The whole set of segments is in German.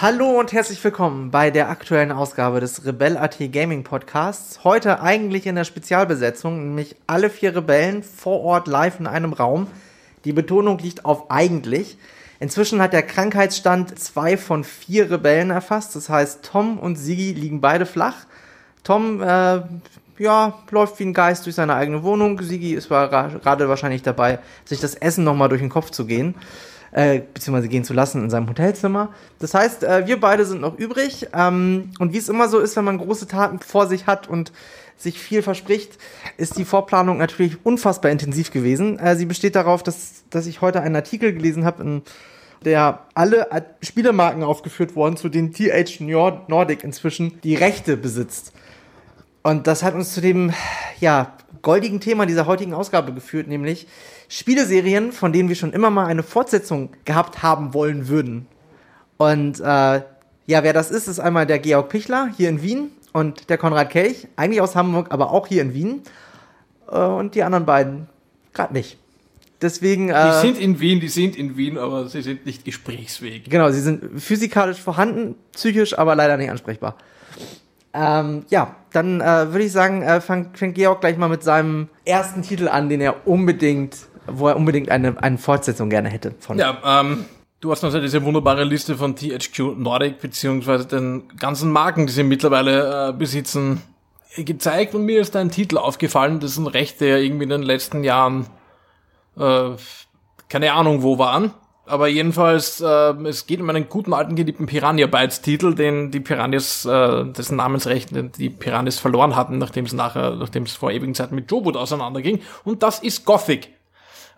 Hallo und herzlich willkommen bei der aktuellen Ausgabe des Rebell.at Gaming Podcasts. Heute eigentlich in der Spezialbesetzung, nämlich alle vier Rebellen vor Ort live in einem Raum. Die Betonung liegt auf eigentlich. Inzwischen hat der Krankheitsstand zwei von vier Rebellen erfasst. Das heißt, Tom und Sigi liegen beide flach. Tom, äh, ja, läuft wie ein Geist durch seine eigene Wohnung. Sigi ist gerade wahrscheinlich dabei, sich das Essen nochmal durch den Kopf zu gehen äh, beziehungsweise gehen zu lassen in seinem Hotelzimmer. Das heißt, äh, wir beide sind noch übrig. Ähm, und wie es immer so ist, wenn man große Taten vor sich hat und sich viel verspricht, ist die Vorplanung natürlich unfassbar intensiv gewesen. Äh, sie besteht darauf, dass, dass ich heute einen Artikel gelesen habe, in der alle Spielemarken aufgeführt wurden, zu denen TH Nordic inzwischen die Rechte besitzt. Und das hat uns zu dem ja, goldigen Thema dieser heutigen Ausgabe geführt, nämlich Spieleserien, von denen wir schon immer mal eine Fortsetzung gehabt haben wollen würden. Und äh, ja, wer das ist, ist einmal der Georg Pichler hier in Wien und der Konrad Kelch, eigentlich aus Hamburg, aber auch hier in Wien. Äh, und die anderen beiden gerade nicht. Deswegen. Äh, die sind in Wien, die sind in Wien, aber sie sind nicht gesprächsfähig. Genau, sie sind physikalisch vorhanden, psychisch, aber leider nicht ansprechbar. Ähm, ja, dann äh, würde ich sagen, äh, fängt, fängt Georg gleich mal mit seinem ersten Titel an, den er unbedingt wo er unbedingt eine, eine Fortsetzung gerne hätte. Von. Ja, ähm, du hast also diese wunderbare Liste von THQ Nordic, beziehungsweise den ganzen Marken, die sie mittlerweile äh, besitzen, gezeigt und mir ist ein Titel aufgefallen, das ein Recht, der irgendwie in den letzten Jahren äh, keine Ahnung wo waren. Aber jedenfalls, äh, es geht um einen guten alten geliebten Piranha Bytes Titel, den die Piranhas, äh, dessen Namensrecht die Piranhas verloren hatten, nachdem es nachher, nachdem es vor ewigen Zeiten mit Jobut auseinanderging. Und das ist Gothic.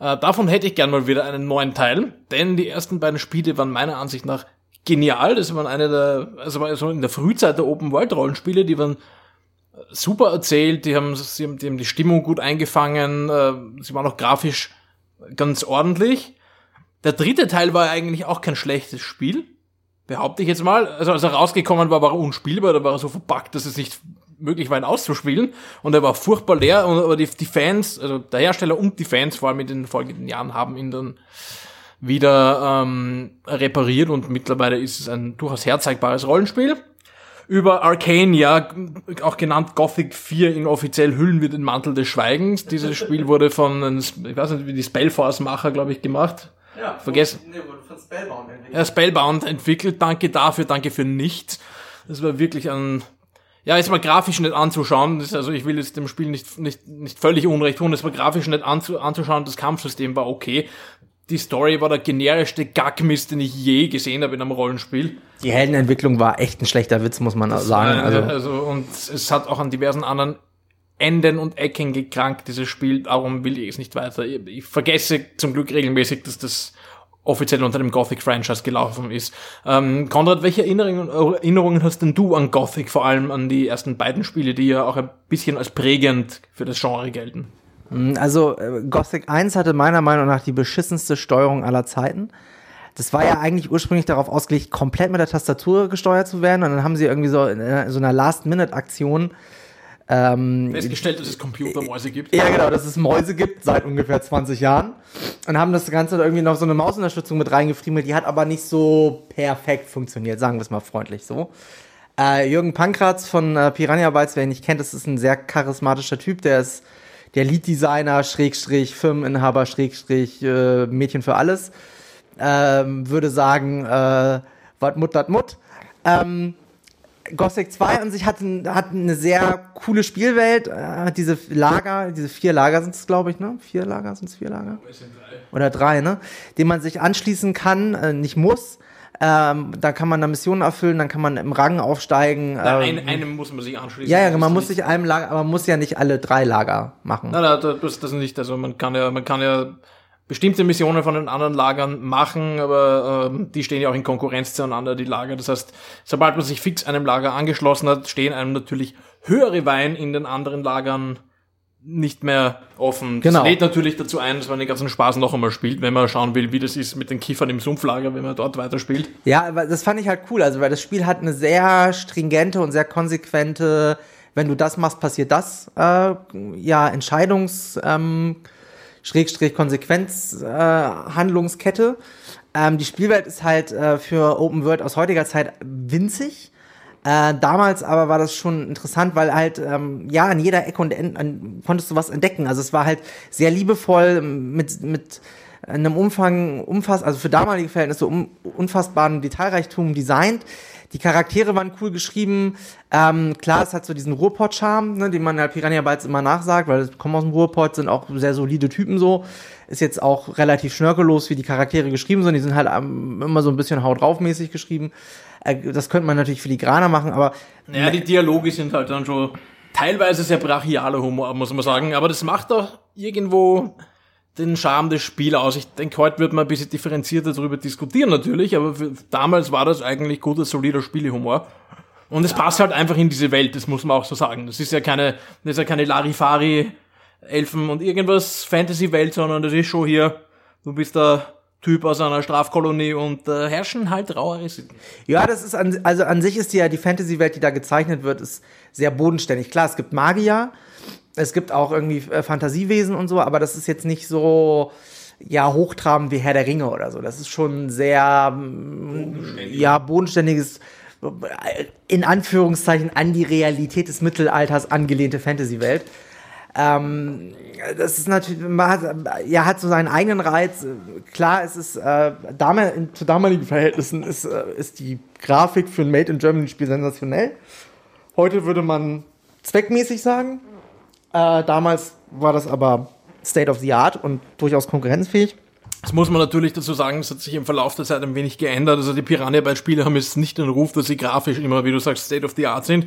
Äh, davon hätte ich gern mal wieder einen neuen Teil, denn die ersten beiden Spiele waren meiner Ansicht nach genial. Das waren eine der, also war in der Frühzeit der Open World Rollenspiele, die waren super erzählt, die haben, sie haben, die, haben die Stimmung gut eingefangen, äh, sie waren auch grafisch ganz ordentlich. Der dritte Teil war eigentlich auch kein schlechtes Spiel, behaupte ich jetzt mal. Also als er rausgekommen war, war er unspielbar, da war er so verpackt, dass es nicht möglich war, ihn auszuspielen. Und er war furchtbar leer, aber die, die Fans, also der Hersteller und die Fans vor allem in den folgenden Jahren haben ihn dann wieder ähm, repariert und mittlerweile ist es ein durchaus herzeigbares Rollenspiel. Über Arcania, auch genannt Gothic 4 in offiziell Hüllen wir den Mantel des Schweigens. Dieses Spiel wurde von, ich weiß nicht, wie die Spellforce-Macher, glaube ich, gemacht. Ja, vergessen. Nee, wurde von Spellbound entwickelt. Ja, Spellbound entwickelt. Danke dafür, danke für nichts. Das war wirklich ein ja, jetzt mal grafisch nicht anzuschauen, das, also ich will jetzt dem Spiel nicht, nicht, nicht völlig unrecht tun, das mal grafisch nicht anzu, anzuschauen, das Kampfsystem war okay. Die Story war der generischste Gackmist, den ich je gesehen habe in einem Rollenspiel. Die Heldenentwicklung war echt ein schlechter Witz, muss man das sagen. also. also, und es hat auch an diversen anderen Enden und Ecken gekrankt, dieses Spiel. Darum will ich es nicht weiter. Ich vergesse zum Glück regelmäßig, dass das offiziell unter dem Gothic-Franchise gelaufen ist. Ähm, Konrad, welche Erinnerungen, Erinnerungen hast denn du an Gothic, vor allem an die ersten beiden Spiele, die ja auch ein bisschen als prägend für das Genre gelten? Hm, also äh, Gothic 1 hatte meiner Meinung nach die beschissenste Steuerung aller Zeiten. Das war ja eigentlich ursprünglich darauf ausgelegt, komplett mit der Tastatur gesteuert zu werden. Und dann haben sie irgendwie so in so einer Last-Minute-Aktion ähm, Festgestellt, dass es Computermäuse gibt. Ja, genau, dass es Mäuse gibt seit ungefähr 20 Jahren. Und haben das Ganze irgendwie noch so eine Mausunterstützung mit reingefriemelt. Die hat aber nicht so perfekt funktioniert, sagen wir es mal freundlich so. Äh, Jürgen Pankratz von äh, Piranha Bytes, wer ihn nicht kennt, das ist ein sehr charismatischer Typ. Der ist der Lead-Designer, Schrägstrich, Firmeninhaber, Schrägstrich, äh, Mädchen für alles. Ähm, würde sagen, äh, wat mut, dat mut. Ähm, Gothic 2 an sich hat, hat eine sehr coole Spielwelt, äh, hat diese Lager, diese vier Lager sind es, glaube ich, ne? Vier Lager sind es vier Lager? Oder drei, ne? Den man sich anschließen kann, äh, nicht muss. Ähm, da kann man eine Mission erfüllen, dann kann man im Rang aufsteigen. Na, ähm, einem muss man sich anschließen. Ja, ja, man muss sich einem Lager, aber man muss ja nicht alle drei Lager machen. Nein, nein, das, das nicht. Also man kann ja, man kann ja bestimmte Missionen von den anderen Lagern machen, aber ähm, die stehen ja auch in Konkurrenz zueinander, die Lager. Das heißt, sobald man sich fix einem Lager angeschlossen hat, stehen einem natürlich höhere Wein in den anderen Lagern nicht mehr offen. Genau. Das lädt natürlich dazu ein, dass man den ganzen Spaß noch einmal spielt, wenn man schauen will, wie das ist mit den Kiefern im Sumpflager, wenn man dort weiterspielt. Ja, aber das fand ich halt cool, also weil das Spiel hat eine sehr stringente und sehr konsequente, wenn du das machst, passiert das, äh, ja, Entscheidungs, ähm, Schrägstrich Konsequenz äh, Handlungskette. Ähm, die Spielwelt ist halt äh, für Open World aus heutiger Zeit winzig. Äh, damals aber war das schon interessant, weil halt, ähm, ja, an jeder Ecke und Ende konntest du was entdecken. Also es war halt sehr liebevoll mit, mit einem Umfang, umfass, also für damalige Verhältnisse um, unfassbaren Detailreichtum designt. Die Charaktere waren cool geschrieben. Ähm, klar, es hat so diesen Ruhrpott-Charme, ne, den man halt Piranha Bytes immer nachsagt, weil es kommen aus dem Ruhrpott, sind auch sehr solide Typen so. Ist jetzt auch relativ schnörkellos, wie die Charaktere geschrieben sind. Die sind halt ähm, immer so ein bisschen haut drauf mäßig geschrieben. Äh, das könnte man natürlich filigraner machen, aber. Naja, die Dialoge sind halt dann schon teilweise sehr brachialer Humor, muss man sagen. Aber das macht doch irgendwo den Charme des Spiels aus. Ich denke, heute wird man ein bisschen differenzierter darüber diskutieren natürlich, aber für, damals war das eigentlich guter, solider Spielehumor. Und es ja. passt halt einfach in diese Welt, das muss man auch so sagen. Das ist ja keine, das ist ja keine Larifari, Elfen und irgendwas Fantasy-Welt, sondern das ist schon hier, du bist der Typ aus einer Strafkolonie und äh, herrschen halt rauere Sitten. Ja, das ist an, also an sich ist die ja die Fantasy-Welt, die da gezeichnet wird, ist sehr bodenständig. Klar, es gibt Magier, es gibt auch irgendwie äh, Fantasiewesen und so, aber das ist jetzt nicht so ja hochtrabend wie Herr der Ringe oder so. Das ist schon sehr bodenständig. ja bodenständiges äh, in Anführungszeichen an die Realität des Mittelalters angelehnte Fantasy-Welt. Ähm, das ist natürlich, man hat, ja, hat so seinen eigenen Reiz. Klar, es ist, äh, damals, zu damaligen Verhältnissen ist, äh, ist die Grafik für ein Made in Germany Spiel sensationell. Heute würde man zweckmäßig sagen. Äh, damals war das aber State of the Art und durchaus konkurrenzfähig. Das muss man natürlich dazu sagen, es hat sich im Verlauf der Zeit ein wenig geändert. Also die Piranha-Beispiele haben jetzt nicht den Ruf, dass sie grafisch immer, wie du sagst, State of the Art sind.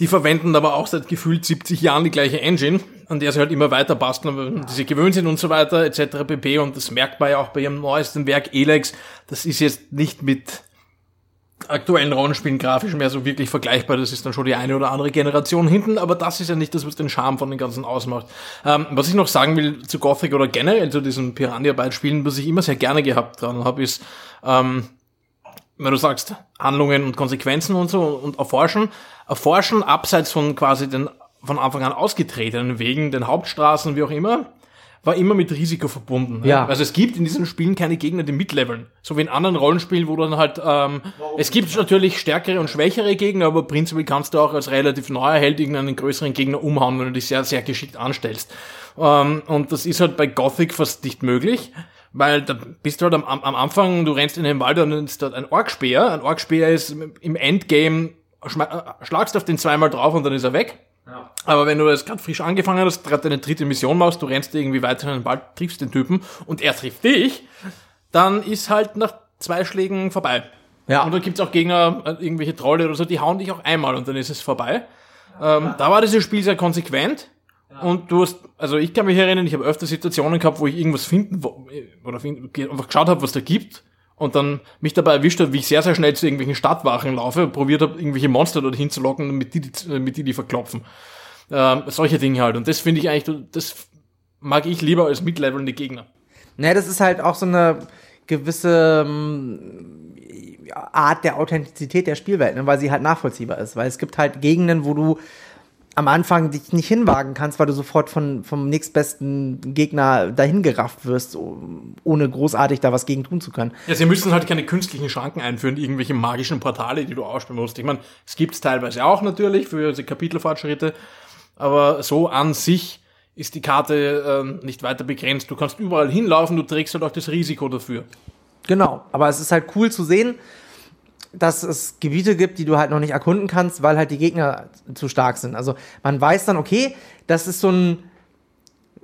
Die verwenden aber auch seit gefühlt 70 Jahren die gleiche Engine, an der sie halt immer weiter basteln, die sie gewöhnt sind und so weiter, etc. pp. Und das merkt man ja auch bei ihrem neuesten Werk Elex. Das ist jetzt nicht mit aktuellen Rollenspielen grafisch mehr so wirklich vergleichbar. Das ist dann schon die eine oder andere Generation hinten, aber das ist ja nicht das, was den Charme von den ganzen ausmacht. Ähm, was ich noch sagen will zu Gothic oder generell zu diesen Piranha-Bytes-Spielen, was ich immer sehr gerne gehabt dran habe, ist, ähm, wenn du sagst, Handlungen und Konsequenzen und so und erforschen, erforschen abseits von quasi den von Anfang an ausgetretenen Wegen, den Hauptstraßen, wie auch immer, war immer mit Risiko verbunden. Ja. Also es gibt in diesen Spielen keine Gegner, die mitleveln. So wie in anderen Rollenspielen, wo dann halt, ähm, es gibt natürlich stärkere und schwächere Gegner, aber prinzipiell kannst du auch als relativ neuer Held irgendeinen größeren Gegner umhauen, wenn du dich sehr, sehr geschickt anstellst. Ähm, und das ist halt bei Gothic fast nicht möglich. Weil da bist du halt am, am Anfang, du rennst in den Wald und ist dort ein Orkspeer. Ein Orkspeer ist im Endgame, schlagst auf den zweimal drauf und dann ist er weg. Ja. Aber wenn du das gerade frisch angefangen hast, gerade deine dritte Mission machst, du rennst irgendwie weiter in den Wald, triffst den Typen und er trifft dich, dann ist halt nach zwei Schlägen vorbei. Ja. Und dann gibt's auch Gegner, äh, irgendwelche Trolle oder so, die hauen dich auch einmal und dann ist es vorbei. Ähm, da war dieses Spiel sehr konsequent. Und du hast, also ich kann mich erinnern, ich habe öfter Situationen gehabt, wo ich irgendwas finden oder finden, einfach geschaut habe, was da gibt und dann mich dabei erwischt hat, wie ich sehr, sehr schnell zu irgendwelchen Stadtwachen laufe, probiert habe, irgendwelche Monster dorthin zu locken, damit die, damit die die verklopfen. Ähm, solche Dinge halt. Und das finde ich eigentlich, das mag ich lieber als mitlevelnde Gegner. Naja, das ist halt auch so eine gewisse ähm, Art der Authentizität der Spielwelt, ne, weil sie halt nachvollziehbar ist. Weil es gibt halt Gegenden, wo du am Anfang dich nicht hinwagen kannst, weil du sofort von, vom nächstbesten Gegner dahin gerafft wirst, ohne großartig da was gegen tun zu können. Ja, sie müssen halt keine künstlichen Schranken einführen, irgendwelche magischen Portale, die du ausspielen musst. Ich meine, es gibt's teilweise auch natürlich für diese Kapitelfortschritte, aber so an sich ist die Karte äh, nicht weiter begrenzt. Du kannst überall hinlaufen, du trägst halt auch das Risiko dafür. Genau, aber es ist halt cool zu sehen, dass es Gebiete gibt, die du halt noch nicht erkunden kannst, weil halt die Gegner zu stark sind. Also man weiß dann, okay, das ist so ein,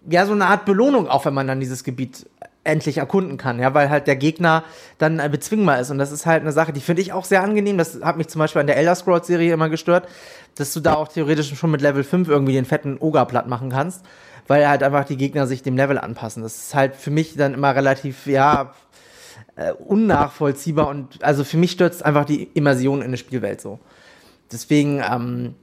ja, so eine Art Belohnung, auch wenn man dann dieses Gebiet endlich erkunden kann, ja, weil halt der Gegner dann bezwingbar ist. Und das ist halt eine Sache, die finde ich auch sehr angenehm. Das hat mich zum Beispiel an der Elder Scrolls Serie immer gestört, dass du da auch theoretisch schon mit Level 5 irgendwie den fetten Oger platt machen kannst, weil halt einfach die Gegner sich dem Level anpassen. Das ist halt für mich dann immer relativ, ja, äh, unnachvollziehbar und also für mich stürzt einfach die Immersion in eine Spielwelt so. Deswegen ähm,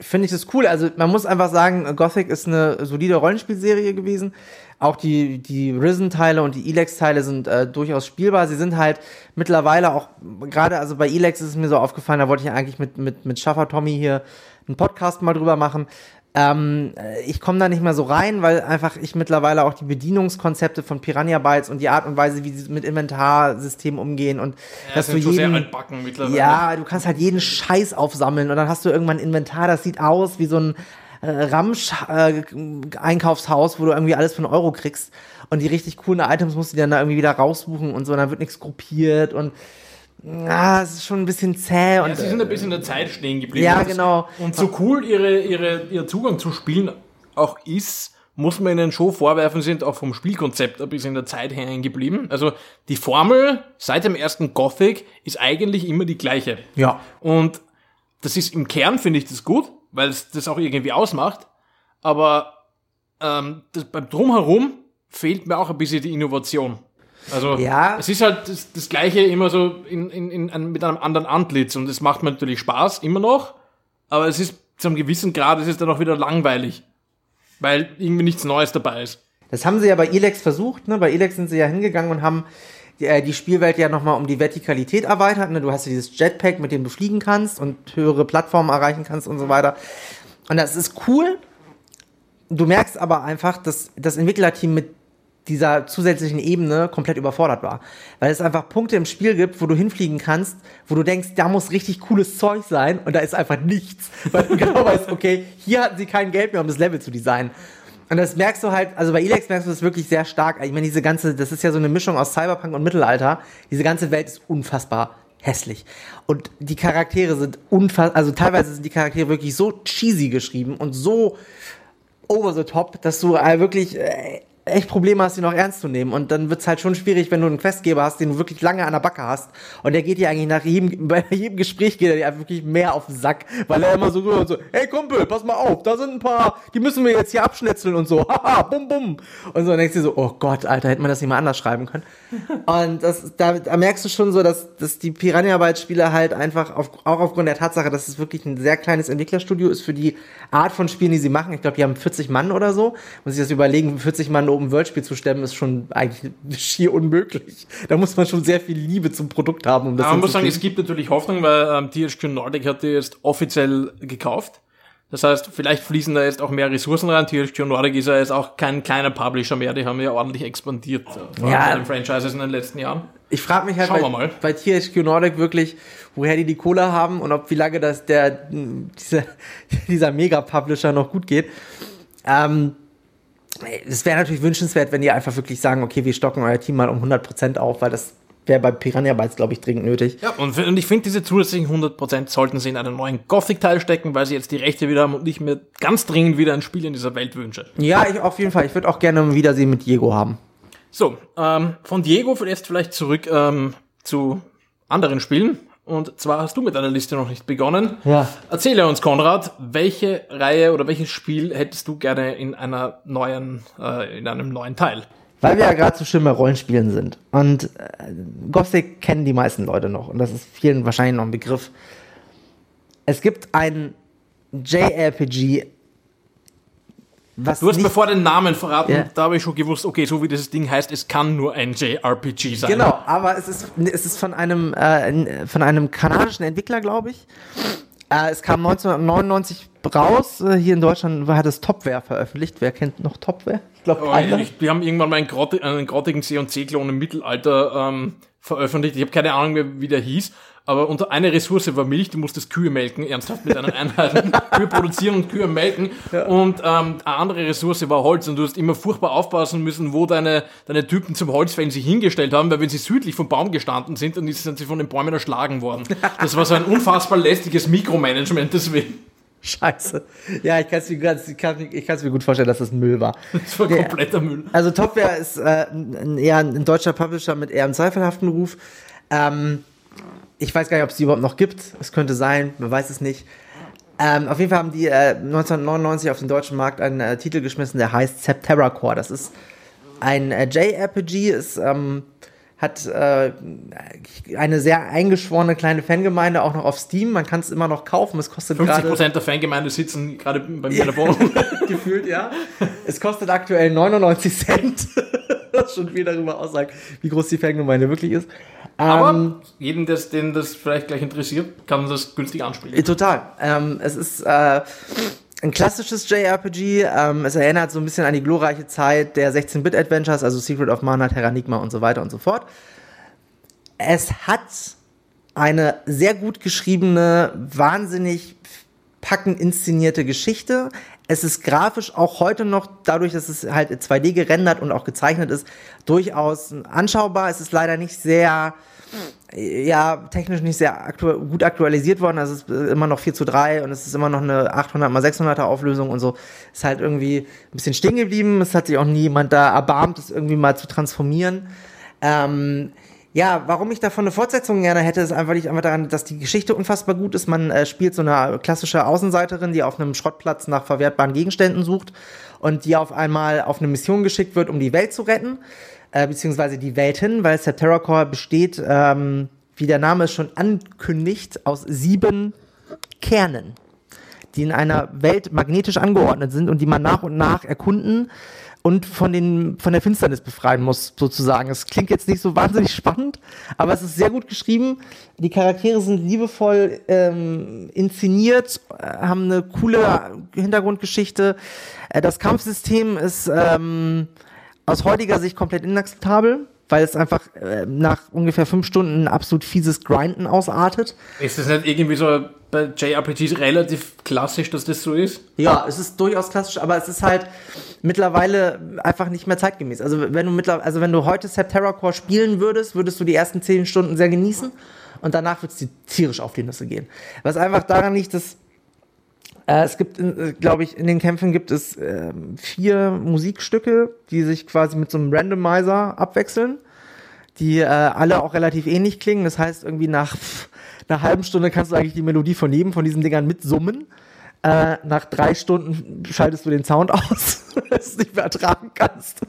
finde ich das cool. Also man muss einfach sagen, Gothic ist eine solide Rollenspielserie gewesen. Auch die, die Risen-Teile und die Elex-Teile sind äh, durchaus spielbar. Sie sind halt mittlerweile auch, gerade also bei Elex ist es mir so aufgefallen, da wollte ich eigentlich mit, mit, mit Schaffer Tommy hier einen Podcast mal drüber machen. Ähm, ich komme da nicht mehr so rein, weil einfach ich mittlerweile auch die Bedienungskonzepte von Piranha Bytes und die Art und Weise, wie sie mit Inventarsystemen umgehen und Ja, dass du jeden, ja, du kannst halt jeden Scheiß aufsammeln und dann hast du irgendwann ein Inventar, das sieht aus wie so ein äh, Ramsch-Einkaufshaus, wo du irgendwie alles für einen Euro kriegst und die richtig coolen Items musst du dann da irgendwie wieder rausbuchen und so, und dann wird nichts gruppiert und ah, es ist schon ein bisschen zäh Ja, und sie sind ein bisschen in der Zeit stehen geblieben. Ja, genau. Und so cool ihre, ihre, ihr Zugang zu Spielen auch ist, muss man ihnen schon vorwerfen, sind auch vom Spielkonzept ein bisschen in der Zeit hängen geblieben. Also die Formel seit dem ersten Gothic ist eigentlich immer die gleiche. ja. Und das ist im Kern, finde ich das gut, weil es das auch irgendwie ausmacht. Aber ähm, das, beim Drumherum fehlt mir auch ein bisschen die Innovation. Also Ja. es ist halt das, das Gleiche immer so in, in, in, mit einem anderen Antlitz und es macht mir natürlich Spaß, immer noch. Aber es ist zu einem gewissen Grad, es ist dann auch wieder langweilig. Weil irgendwie nichts Neues dabei ist. Das haben sie ja bei Elex versucht, ne? Bei Elex sind sie ja hingegangen und haben die, äh, die Spielwelt ja nochmal um die Vertikalität erweitert. Ne? Du hast ja dieses Jetpack, mit dem du fliegen kannst und höhere Plattformen erreichen kannst und so weiter. Und das ist cool. Du merkst aber einfach, dass das Entwicklerteam mit dieser zusätzlichen Ebene komplett überfordert war. Weil es einfach Punkte im Spiel gibt, wo du hinfliegen kannst, wo du denkst, da muss richtig cooles Zeug sein und da ist einfach nichts. Weil du genau weißt, okay, hier hatten sie kein Geld mehr, um das Level zu designen. Und das merkst du halt, also bei Elex merkst du das wirklich sehr stark. Ich meine, diese ganze, das ist ja so eine Mischung aus Cyberpunk und Mittelalter. Diese ganze Welt ist unfassbar hässlich. Und die Charaktere sind unfassbar, also teilweise sind die Charaktere wirklich so cheesy geschrieben und so over the top, dass du äh, wirklich äh, echt Probleme hast, die noch ernst zu nehmen. Und dann wird's halt schon schwierig, wenn du einen Questgeber hast, den du wirklich lange an der Backe hast. Und der geht dir eigentlich nach jedem, bei jedem Gespräch geht er dir einfach wirklich mehr auf den Sack, weil er immer so rüber und so, hey Kumpel, pass mal auf, da sind ein paar, die müssen wir jetzt hier abschnetzeln und so, haha, bum bum. Und so, dann denkst du dir so, oh Gott, Alter, hätte man das nicht mal anders schreiben können. Und das, da, da merkst du schon so, dass, dass die Piranha-Bytes-Spiele halt einfach, auf, auch aufgrund der Tatsache, dass es wirklich ein sehr kleines Entwicklerstudio ist für die Art von Spielen, die sie machen. Ich glaube, die haben 40 Mann oder so. Muss ich das überlegen, 40 Mann ein Open-World-Spiel zu stemmen, ist schon eigentlich schier unmöglich. Da muss man schon sehr viel Liebe zum Produkt haben, um das Aber man muss sagen, es gibt natürlich Hoffnung, weil ähm, THQ Nordic hat die jetzt offiziell gekauft. Das heißt, vielleicht fließen da jetzt auch mehr Ressourcen rein. THQ Nordic ist ja jetzt auch kein kleiner Publisher mehr. Die haben ja ordentlich expandiert äh, Ja. den Franchises in den letzten Jahren. Ich frage mich halt Schauen bei, mal. bei THQ Nordic wirklich, woher die die Cola haben und ob wie lange das der dieser, dieser Mega-Publisher noch gut geht. Ähm, es wäre natürlich wünschenswert, wenn die einfach wirklich sagen, okay, wir stocken euer Team mal um 100% auf, weil das wäre bei Piranha Bytes, glaube ich, dringend nötig. Ja, und, und ich finde, diese zusätzlichen 100% sollten sie in einen neuen Gothic-Teil stecken, weil sie jetzt die Rechte wieder haben und ich mir ganz dringend wieder ein Spiel in dieser Welt wünsche. Ja, ich auf jeden Fall. Ich würde auch gerne ein Wiedersehen mit Diego haben. So, ähm, von Diego jetzt vielleicht zurück ähm, zu anderen Spielen. Und zwar hast du mit deiner Liste noch nicht begonnen. Ja. Erzähle uns, Konrad, welche Reihe oder welches Spiel hättest du gerne in einer neuen, äh, in einem neuen Teil? Weil wir ja gerade so schön bei Rollenspielen sind. Und äh, Gothic kennen die meisten Leute noch. Und das ist vielen wahrscheinlich noch ein Begriff. Es gibt ein JRPG, was Du hast nicht, mir vor den Namen verraten, Ja. da habe ich schon gewusst, okay, so wie dieses Ding heißt, es kann nur ein JRPG sein. Genau, aber es ist, es ist von einem, äh, von einem kanadischen Entwickler, glaube ich. Äh, es kam 1999 raus. Äh, hier in Deutschland hat es Topware veröffentlicht. Wer kennt noch Topware? Ich glaube, ich, wir haben irgendwann mal einen, grotti einen grottigen C&C-Klon im Mittelalter ähm, veröffentlicht. Ich habe keine Ahnung mehr, wie der hieß. Aber unter eine Ressource war Milch, du musstest Kühe melken, ernsthaft mit einer Einheit. Kühe produzieren und Kühe melken. Und ähm, eine andere Ressource war Holz. Und du hast immer furchtbar aufpassen müssen, wo deine, deine Typen zum Holzfällen sich hingestellt haben, weil wenn sie südlich vom Baum gestanden sind, dann sind sie von den Bäumen erschlagen worden. Das war so ein unfassbar lästiges Mikromanagement deswegen. Scheiße. Ja, ich kann es mir, ganz- ich kann's ich kann's mir gut vorstellen, dass das Müll war. Das war kompletter Müll. Also Topware ist äh, ein, eher ein deutscher Publisher mit eher einem zweifelhaften Ruf. Ähm, ich weiß gar nicht, ob es die überhaupt noch gibt. Es könnte sein, man weiß es nicht. Ähm, auf jeden Fall haben die äh, 1999 auf den deutschen Markt einen äh, Titel geschmissen, der heißt Septerra Core. Das ist ein äh, JRPG, ist, ähm, hat äh, eine sehr eingeschworene kleine Fangemeinde, auch noch auf Steam. Man kann es immer noch kaufen. Es kostet gerade 50% der Fangemeinde sitzen gerade bei mir in der Wohnung. gefühlt, ja. Es kostet aktuell 99 Cent. Was schon viel darüber aussagt, wie groß die Fangemeinde wirklich ist. Aber Ähm, jeden, des, den das vielleicht gleich interessiert, kann das günstig anspielen. äh, total. Ähm, es ist, äh, ein klassisches JRPG. Ähm, es erinnert so ein bisschen an die glorreiche Zeit der 16-Bit-Adventures, also Secret of Mana, Terranigma und so weiter und so fort. Es hat eine sehr gut geschriebene, wahnsinnig packend inszenierte Geschichte. Es ist grafisch auch heute noch, dadurch, dass es halt 2D gerendert und auch gezeichnet ist, durchaus anschaubar. Es ist leider nicht sehr, ja, technisch nicht sehr aktu gut aktualisiert worden. Also es ist immer noch 4 zu 3 und es ist immer noch eine 800 x 600er Auflösung und so. Ist halt irgendwie ein bisschen stehen geblieben. Es hat sich auch nie jemand da erbarmt, das irgendwie mal zu transformieren. Ähm, ja, warum ich davon eine Fortsetzung gerne hätte, ist einfach nicht einfach daran, dass die Geschichte unfassbar gut ist. Man äh, spielt so eine klassische Außenseiterin, die auf einem Schrottplatz nach verwertbaren Gegenständen sucht und die auf einmal auf eine Mission geschickt wird, um die Welt zu retten, äh, beziehungsweise die Welten, weil Terracore besteht, ähm, wie der Name es schon ankündigt, aus sieben Kernen, die in einer Welt magnetisch angeordnet sind und die man nach und nach erkunden und von, den, von der Finsternis befreien muss, sozusagen. Es klingt jetzt nicht so wahnsinnig spannend, aber es ist sehr gut geschrieben. Die Charaktere sind liebevoll ähm, inszeniert, äh, haben eine coole Hintergrundgeschichte. Äh, das Kampfsystem ist ähm, aus heutiger Sicht komplett inakzeptabel weil es einfach äh, nach ungefähr fünf Stunden ein absolut fieses Grinden ausartet. Ist das nicht irgendwie so bei JRPGs relativ klassisch, dass das so ist? Ja, es ist durchaus klassisch, aber es ist halt mittlerweile einfach nicht mehr zeitgemäß. Also wenn du also wenn du heute Septerra Core spielen würdest, würdest du die ersten zehn Stunden sehr genießen und danach wird es dir tierisch auf die Nüsse gehen. Was einfach daran liegt, dass äh, es gibt, äh, glaube ich, in den Kämpfen gibt es äh, vier Musikstücke, die sich quasi mit so einem Randomizer abwechseln, die äh, alle auch relativ ähnlich klingen. Das heißt, irgendwie nach pff, einer halben Stunde kannst du eigentlich die Melodie von jedem von diesen Dingern mitsummen. Äh, nach drei Stunden schaltest du den Sound aus, weil du es nicht mehr ertragen kannst.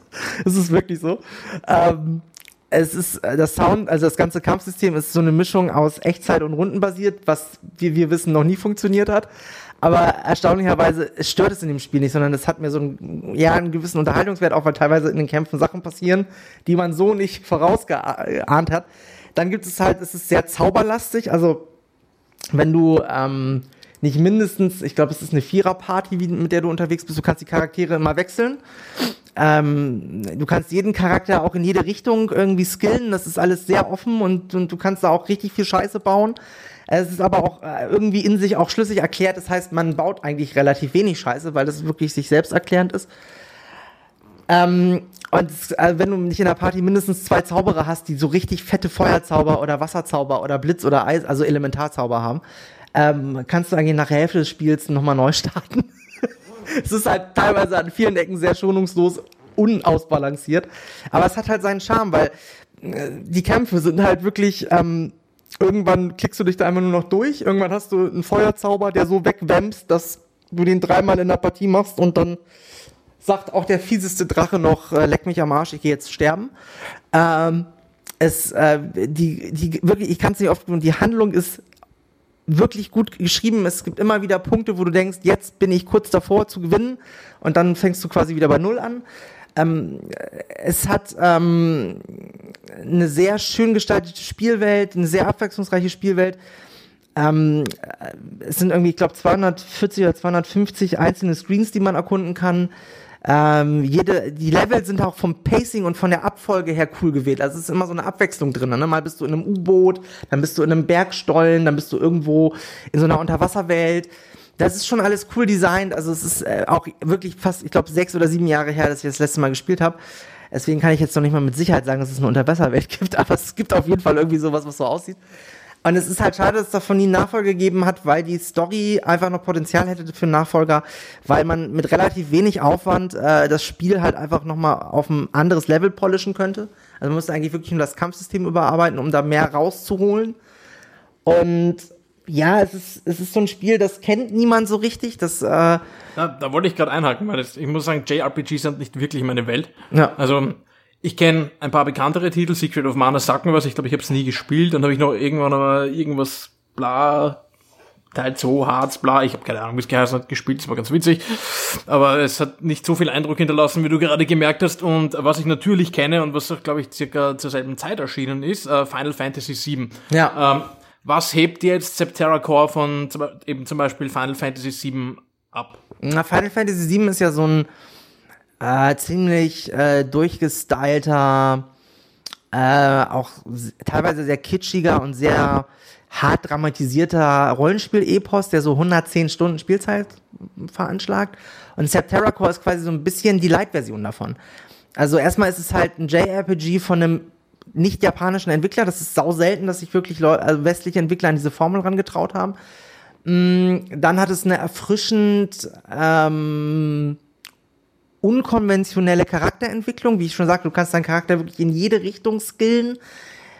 Es ist wirklich so. Ähm, es ist äh, das Sound, also das ganze Kampfsystem ist so eine Mischung aus Echtzeit und Rundenbasiert, was wie wir wissen noch nie funktioniert hat. Aber erstaunlicherweise stört es in dem Spiel nicht, sondern es hat mir so einen, ja, einen gewissen Unterhaltungswert, auch weil teilweise in den Kämpfen Sachen passieren, die man so nicht vorausgeahnt hat. Dann gibt es halt, es ist sehr zauberlastig, also wenn du ähm, nicht mindestens, ich glaube, es ist eine Vierer-Party, mit der du unterwegs bist. Du kannst die Charaktere immer wechseln. Ähm, du kannst jeden Charakter auch in jede Richtung irgendwie skillen. Das ist alles sehr offen und, und du kannst da auch richtig viel Scheiße bauen. Es ist aber auch äh, irgendwie in sich auch schlüssig erklärt. Das heißt, man baut eigentlich relativ wenig Scheiße, weil das wirklich sich selbst erklärend ist. Ähm, und äh, wenn du nicht in der Party mindestens zwei Zauberer hast, die so richtig fette Feuerzauber oder Wasserzauber oder Blitz oder Eis, also Elementarzauber haben, ähm, kannst du eigentlich nach der Hälfte des Spiels nochmal neu starten. es ist halt teilweise an vielen Ecken sehr schonungslos unausbalanciert. Aber es hat halt seinen Charme, weil äh, die Kämpfe sind halt wirklich, ähm, irgendwann klickst du dich da einfach nur noch durch. Irgendwann hast du einen Feuerzauber, der so wegwämmst, dass du den dreimal in der Partie machst und dann sagt auch der fieseste Drache noch, äh, leck mich am Arsch, ich gehe jetzt sterben. Ähm, es, äh, die, die, wirklich, ich kann es nicht oft tun, die Handlung ist wirklich gut geschrieben. Es gibt immer wieder Punkte, wo du denkst, jetzt bin ich kurz davor zu gewinnen und dann fängst du quasi wieder bei Null an. Ähm, es hat ähm, eine sehr schön gestaltete Spielwelt, eine sehr abwechslungsreiche Spielwelt. Ähm, es sind irgendwie, ich glaube, 240 oder 250 einzelne Screens, die man erkunden kann. Ähm, jede, die Level sind auch vom Pacing und von der Abfolge her cool gewählt. Also es ist immer so eine Abwechslung drin. Ne? Mal bist du in einem U-Boot, dann bist du in einem Bergstollen, dann bist du irgendwo in so einer Unterwasserwelt. Das ist schon alles cool designt. Also es ist äh, auch wirklich fast, ich glaube, sechs oder sieben Jahre her, dass ich das letzte Mal gespielt habe. Deswegen kann ich jetzt noch nicht mal mit Sicherheit sagen, dass es eine Unterwasserwelt gibt, aber es gibt auf jeden Fall irgendwie sowas, was so aussieht. Und es ist halt schade, dass es davon nie einen Nachfolger gegeben hat, weil die Story einfach noch Potenzial hätte für einen Nachfolger, weil man mit relativ wenig Aufwand äh, das Spiel halt einfach nochmal auf ein anderes Level polischen könnte. Also man müsste eigentlich wirklich nur das Kampfsystem überarbeiten, um da mehr rauszuholen. Und ja, es ist, es ist so ein Spiel, das kennt niemand so richtig. Das, äh ja, da wollte ich gerade einhaken, weil das, ich muss sagen, JRPGs sind nicht wirklich meine Welt. Ja. Also ich kenne ein paar bekanntere Titel, Secret of Mana sagt mir was, ich glaube, ich habe es nie gespielt, dann habe ich noch irgendwann mal irgendwas bla Teil 2, Harz, bla, ich habe keine Ahnung, wie es geheißen hat, gespielt, das war ganz witzig, aber es hat nicht so viel Eindruck hinterlassen, wie du gerade gemerkt hast und was ich natürlich kenne und was auch, glaube ich, circa zur selben Zeit erschienen ist, äh, Final Fantasy VII. Ja. Ähm, was hebt jetzt Septerra Core von eben zum Beispiel Final Fantasy VII ab? Na, Final Fantasy VII ist ja so ein äh, ziemlich äh, durchgestylter, äh, auch teilweise sehr kitschiger und sehr hart dramatisierter Rollenspiel-Epos, der so 110 Stunden Spielzeit veranschlagt. Und Septerra Core ist quasi so ein bisschen die Light-Version davon. Also erstmal ist es halt ein JRPG von einem nicht japanischen Entwickler. Das ist sau selten, dass sich wirklich Leute, also westliche Entwickler an diese Formel rangetraut haben. Mm, dann hat es eine erfrischend ähm, unkonventionelle Charakterentwicklung. Wie ich schon sagte, du kannst deinen Charakter wirklich in jede Richtung skillen.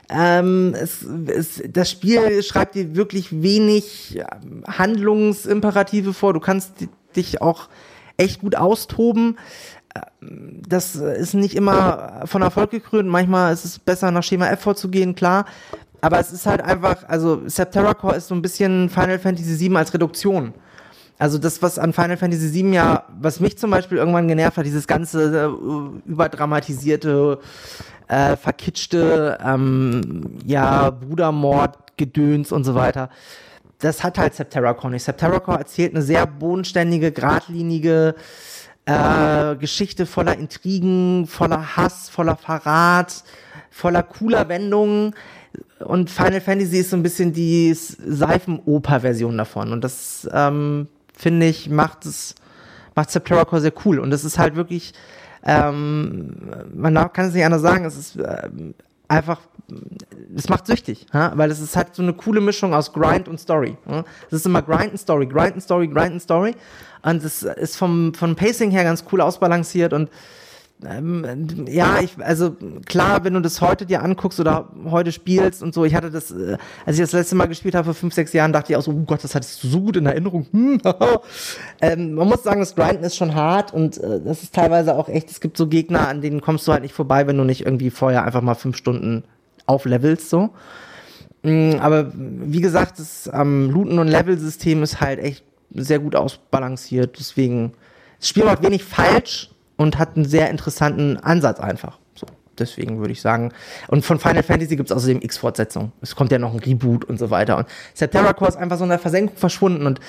Ähm, es, es, das Spiel schreibt dir wirklich wenig ähm, Handlungsimperative vor. Du kannst dich auch echt gut austoben. Ähm, das ist nicht immer von Erfolg gekrönt. Manchmal ist es besser, nach Schema F vorzugehen, klar. Aber es ist halt einfach, also Septerra ist so ein bisschen Final Fantasy VII als Reduktion. Also das, was an Final Fantasy VII ja, was mich zum Beispiel irgendwann genervt hat, dieses ganze äh, überdramatisierte, äh, verkitschte, ähm, ja, Brudermord, Gedöns und so weiter. Das hat halt Septerra Core nicht. Septerra Core erzählt eine sehr bodenständige, geradlinige äh, Geschichte voller Intrigen, voller Hass, voller Verrat, voller cooler Wendungen und Final Fantasy ist so ein bisschen die Seifenoper-Version davon. Und das ähm, finde ich, macht es, macht Septerra Core sehr cool. Und das ist halt wirklich, ähm, man kann es nicht anders sagen, es ist äh, einfach, es macht süchtig, ha? weil es ist halt so eine coole Mischung aus Grind und Story. Ha? Es ist immer Grind und Story, Grind und Story, Grind und Story. Und es ist vom, vom Pacing her ganz cool ausbalanciert und ähm, ja, ich, also klar, wenn du das heute dir anguckst oder heute spielst und so, ich hatte das, äh, als ich das letzte Mal gespielt habe vor fünf, sechs Jahren, dachte ich auch so, oh Gott, das hattest du so gut in Erinnerung. Hm, ähm, man muss sagen, das Grinden ist schon hart und äh, das ist teilweise auch echt, es gibt so Gegner, an denen kommst du halt nicht vorbei, wenn du nicht irgendwie vorher einfach mal fünf Stunden auflevelst, so. Mhm, aber wie gesagt, das ähm, Looten- und Level-System ist halt echt sehr gut ausbalanciert, deswegen, das Spiel macht wenig falsch, und hat einen sehr interessanten Ansatz einfach. Deswegen würde ich sagen. Und von Final Fantasy gibt es außerdem X-Fortsetzung. Es kommt ja noch ein Reboot und so weiter. Und Septerra Core ist einfach so in der Versenkung verschwunden. Und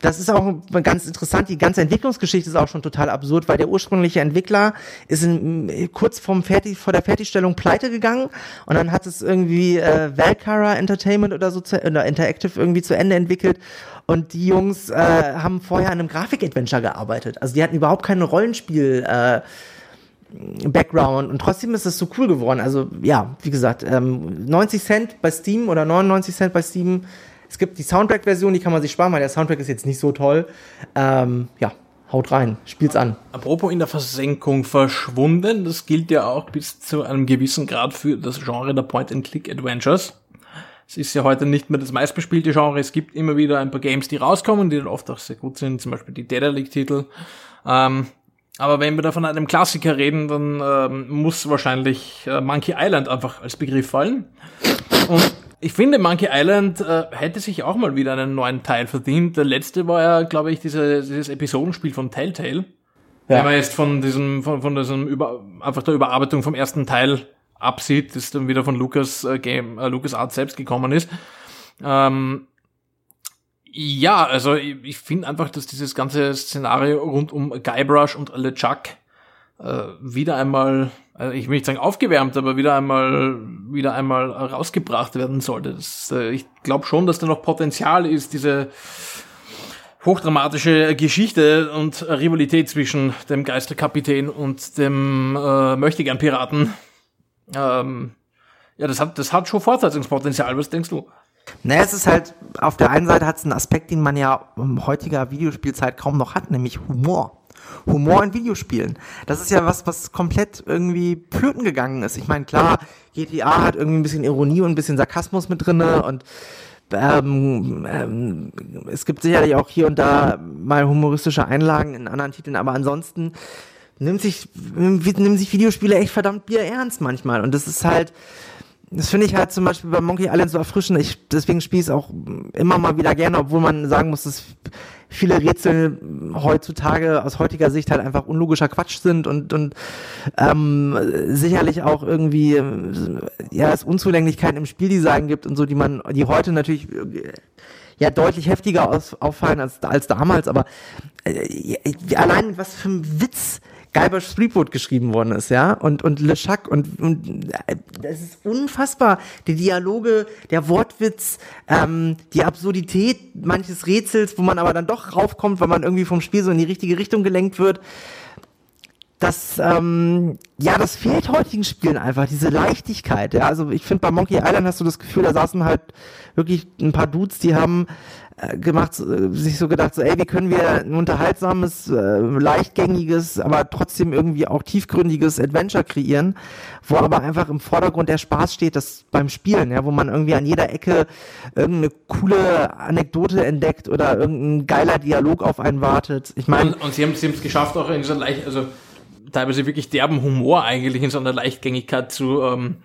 das ist auch ganz interessant. Die ganze Entwicklungsgeschichte ist auch schon total absurd, weil der ursprüngliche Entwickler ist in, kurz vorm Fertig, vor der Fertigstellung pleite gegangen. Und dann hat es irgendwie äh, Valkyra Entertainment oder so zu, oder Interactive irgendwie zu Ende entwickelt. Und die Jungs äh, haben vorher an einem Grafik-Adventure gearbeitet. Also die hatten überhaupt keine Rollenspiel- äh, Background und trotzdem ist es so cool geworden. Also ja, wie gesagt, ähm, 90 Cent bei Steam oder 99 Cent bei Steam. Es gibt die Soundtrack-Version, die kann man sich sparen, weil der Soundtrack ist jetzt nicht so toll. Ähm, ja, haut rein, spielt's an. Apropos in der Versenkung verschwunden, das gilt ja auch bis zu einem gewissen Grad für das Genre der Point-and-Click-Adventures. Es ist ja heute nicht mehr das meistbespielte Genre. Es gibt immer wieder ein paar Games, die rauskommen, die dann oft auch sehr gut sind, zum Beispiel die Daedalic-Titel. Ähm, aber wenn wir da von einem Klassiker reden, dann ähm, muss wahrscheinlich äh, Monkey Island einfach als Begriff fallen. Und ich finde, Monkey Island äh, hätte sich auch mal wieder einen neuen Teil verdient. Der letzte war ja, glaube ich, diese, dieses Episodenspiel von Telltale. Ja. Wenn man jetzt von diesem, von, von diesem über, einfach der Überarbeitung vom ersten Teil absieht, das dann wieder von Lucas äh, Game, äh, Lucas Art selbst gekommen ist. Ähm, ja, also ich, ich finde einfach, dass dieses ganze Szenario rund um Guybrush und LeChuck äh, wieder einmal, also ich will nicht sagen aufgewärmt, aber wieder einmal, wieder einmal rausgebracht werden sollte. Das, äh, ich glaube schon, dass da noch Potenzial ist, diese hochdramatische Geschichte und Rivalität zwischen dem Geisterkapitän und dem äh, Möchtegern-Piraten ähm, ja, das hat, das hat schon Fortsetzungspotenzial. Was denkst du? Naja, es ist halt, auf der einen Seite hat es einen Aspekt, den man ja in heutiger Videospielzeit kaum noch hat, nämlich Humor. Humor in Videospielen. Das ist ja was, was komplett irgendwie flöten gegangen ist. Ich meine, klar, GTA hat irgendwie ein bisschen Ironie und ein bisschen Sarkasmus mit drinne und ähm, ähm, es gibt sicherlich auch hier und da mal humoristische Einlagen in anderen Titeln, aber ansonsten nimmt sich, nimmt sich Videospiele echt verdammt Bier ernst manchmal. Und das ist halt, das finde ich halt zum Beispiel bei Monkey Island so erfrischend. Ich, deswegen spiele ich es auch immer mal wieder gerne, obwohl man sagen muss, dass viele Rätsel heutzutage aus heutiger Sicht halt einfach unlogischer Quatsch sind und, und ähm, sicherlich auch irgendwie ja es Unzulänglichkeiten im Spieldesign gibt und so, die man, die heute natürlich ja deutlich heftiger aus, auffallen als, als damals, aber äh, allein was für ein Witz Guybrush Threepwood geschrieben worden ist, ja, und, und Le Chac und, und äh, das ist unfassbar. Die Dialoge, der Wortwitz, ähm, die Absurdität manches Rätsels, wo man aber dann doch raufkommt, weil man irgendwie vom Spiel so in die richtige Richtung gelenkt wird. Das, ähm, ja, das fehlt heutigen Spielen einfach, diese Leichtigkeit. Ja? Also ich finde, bei Monkey Island hast du das Gefühl, da saßen halt wirklich ein paar Dudes, die haben gemacht, äh, sich so gedacht, so, ey, wie können wir ein unterhaltsames, äh, leichtgängiges, aber trotzdem irgendwie auch tiefgründiges Adventure kreieren, wo aber einfach im Vordergrund der Spaß steht, das beim Spielen, ja, wo man irgendwie an jeder Ecke irgendeine coole Anekdote entdeckt oder irgendein geiler Dialog auf einen wartet. Ich meine. Und, und, sie haben es geschafft, auch in dieser leicht, also teilweise wirklich derben Humor eigentlich in so einer Leichtgängigkeit zu, ähm,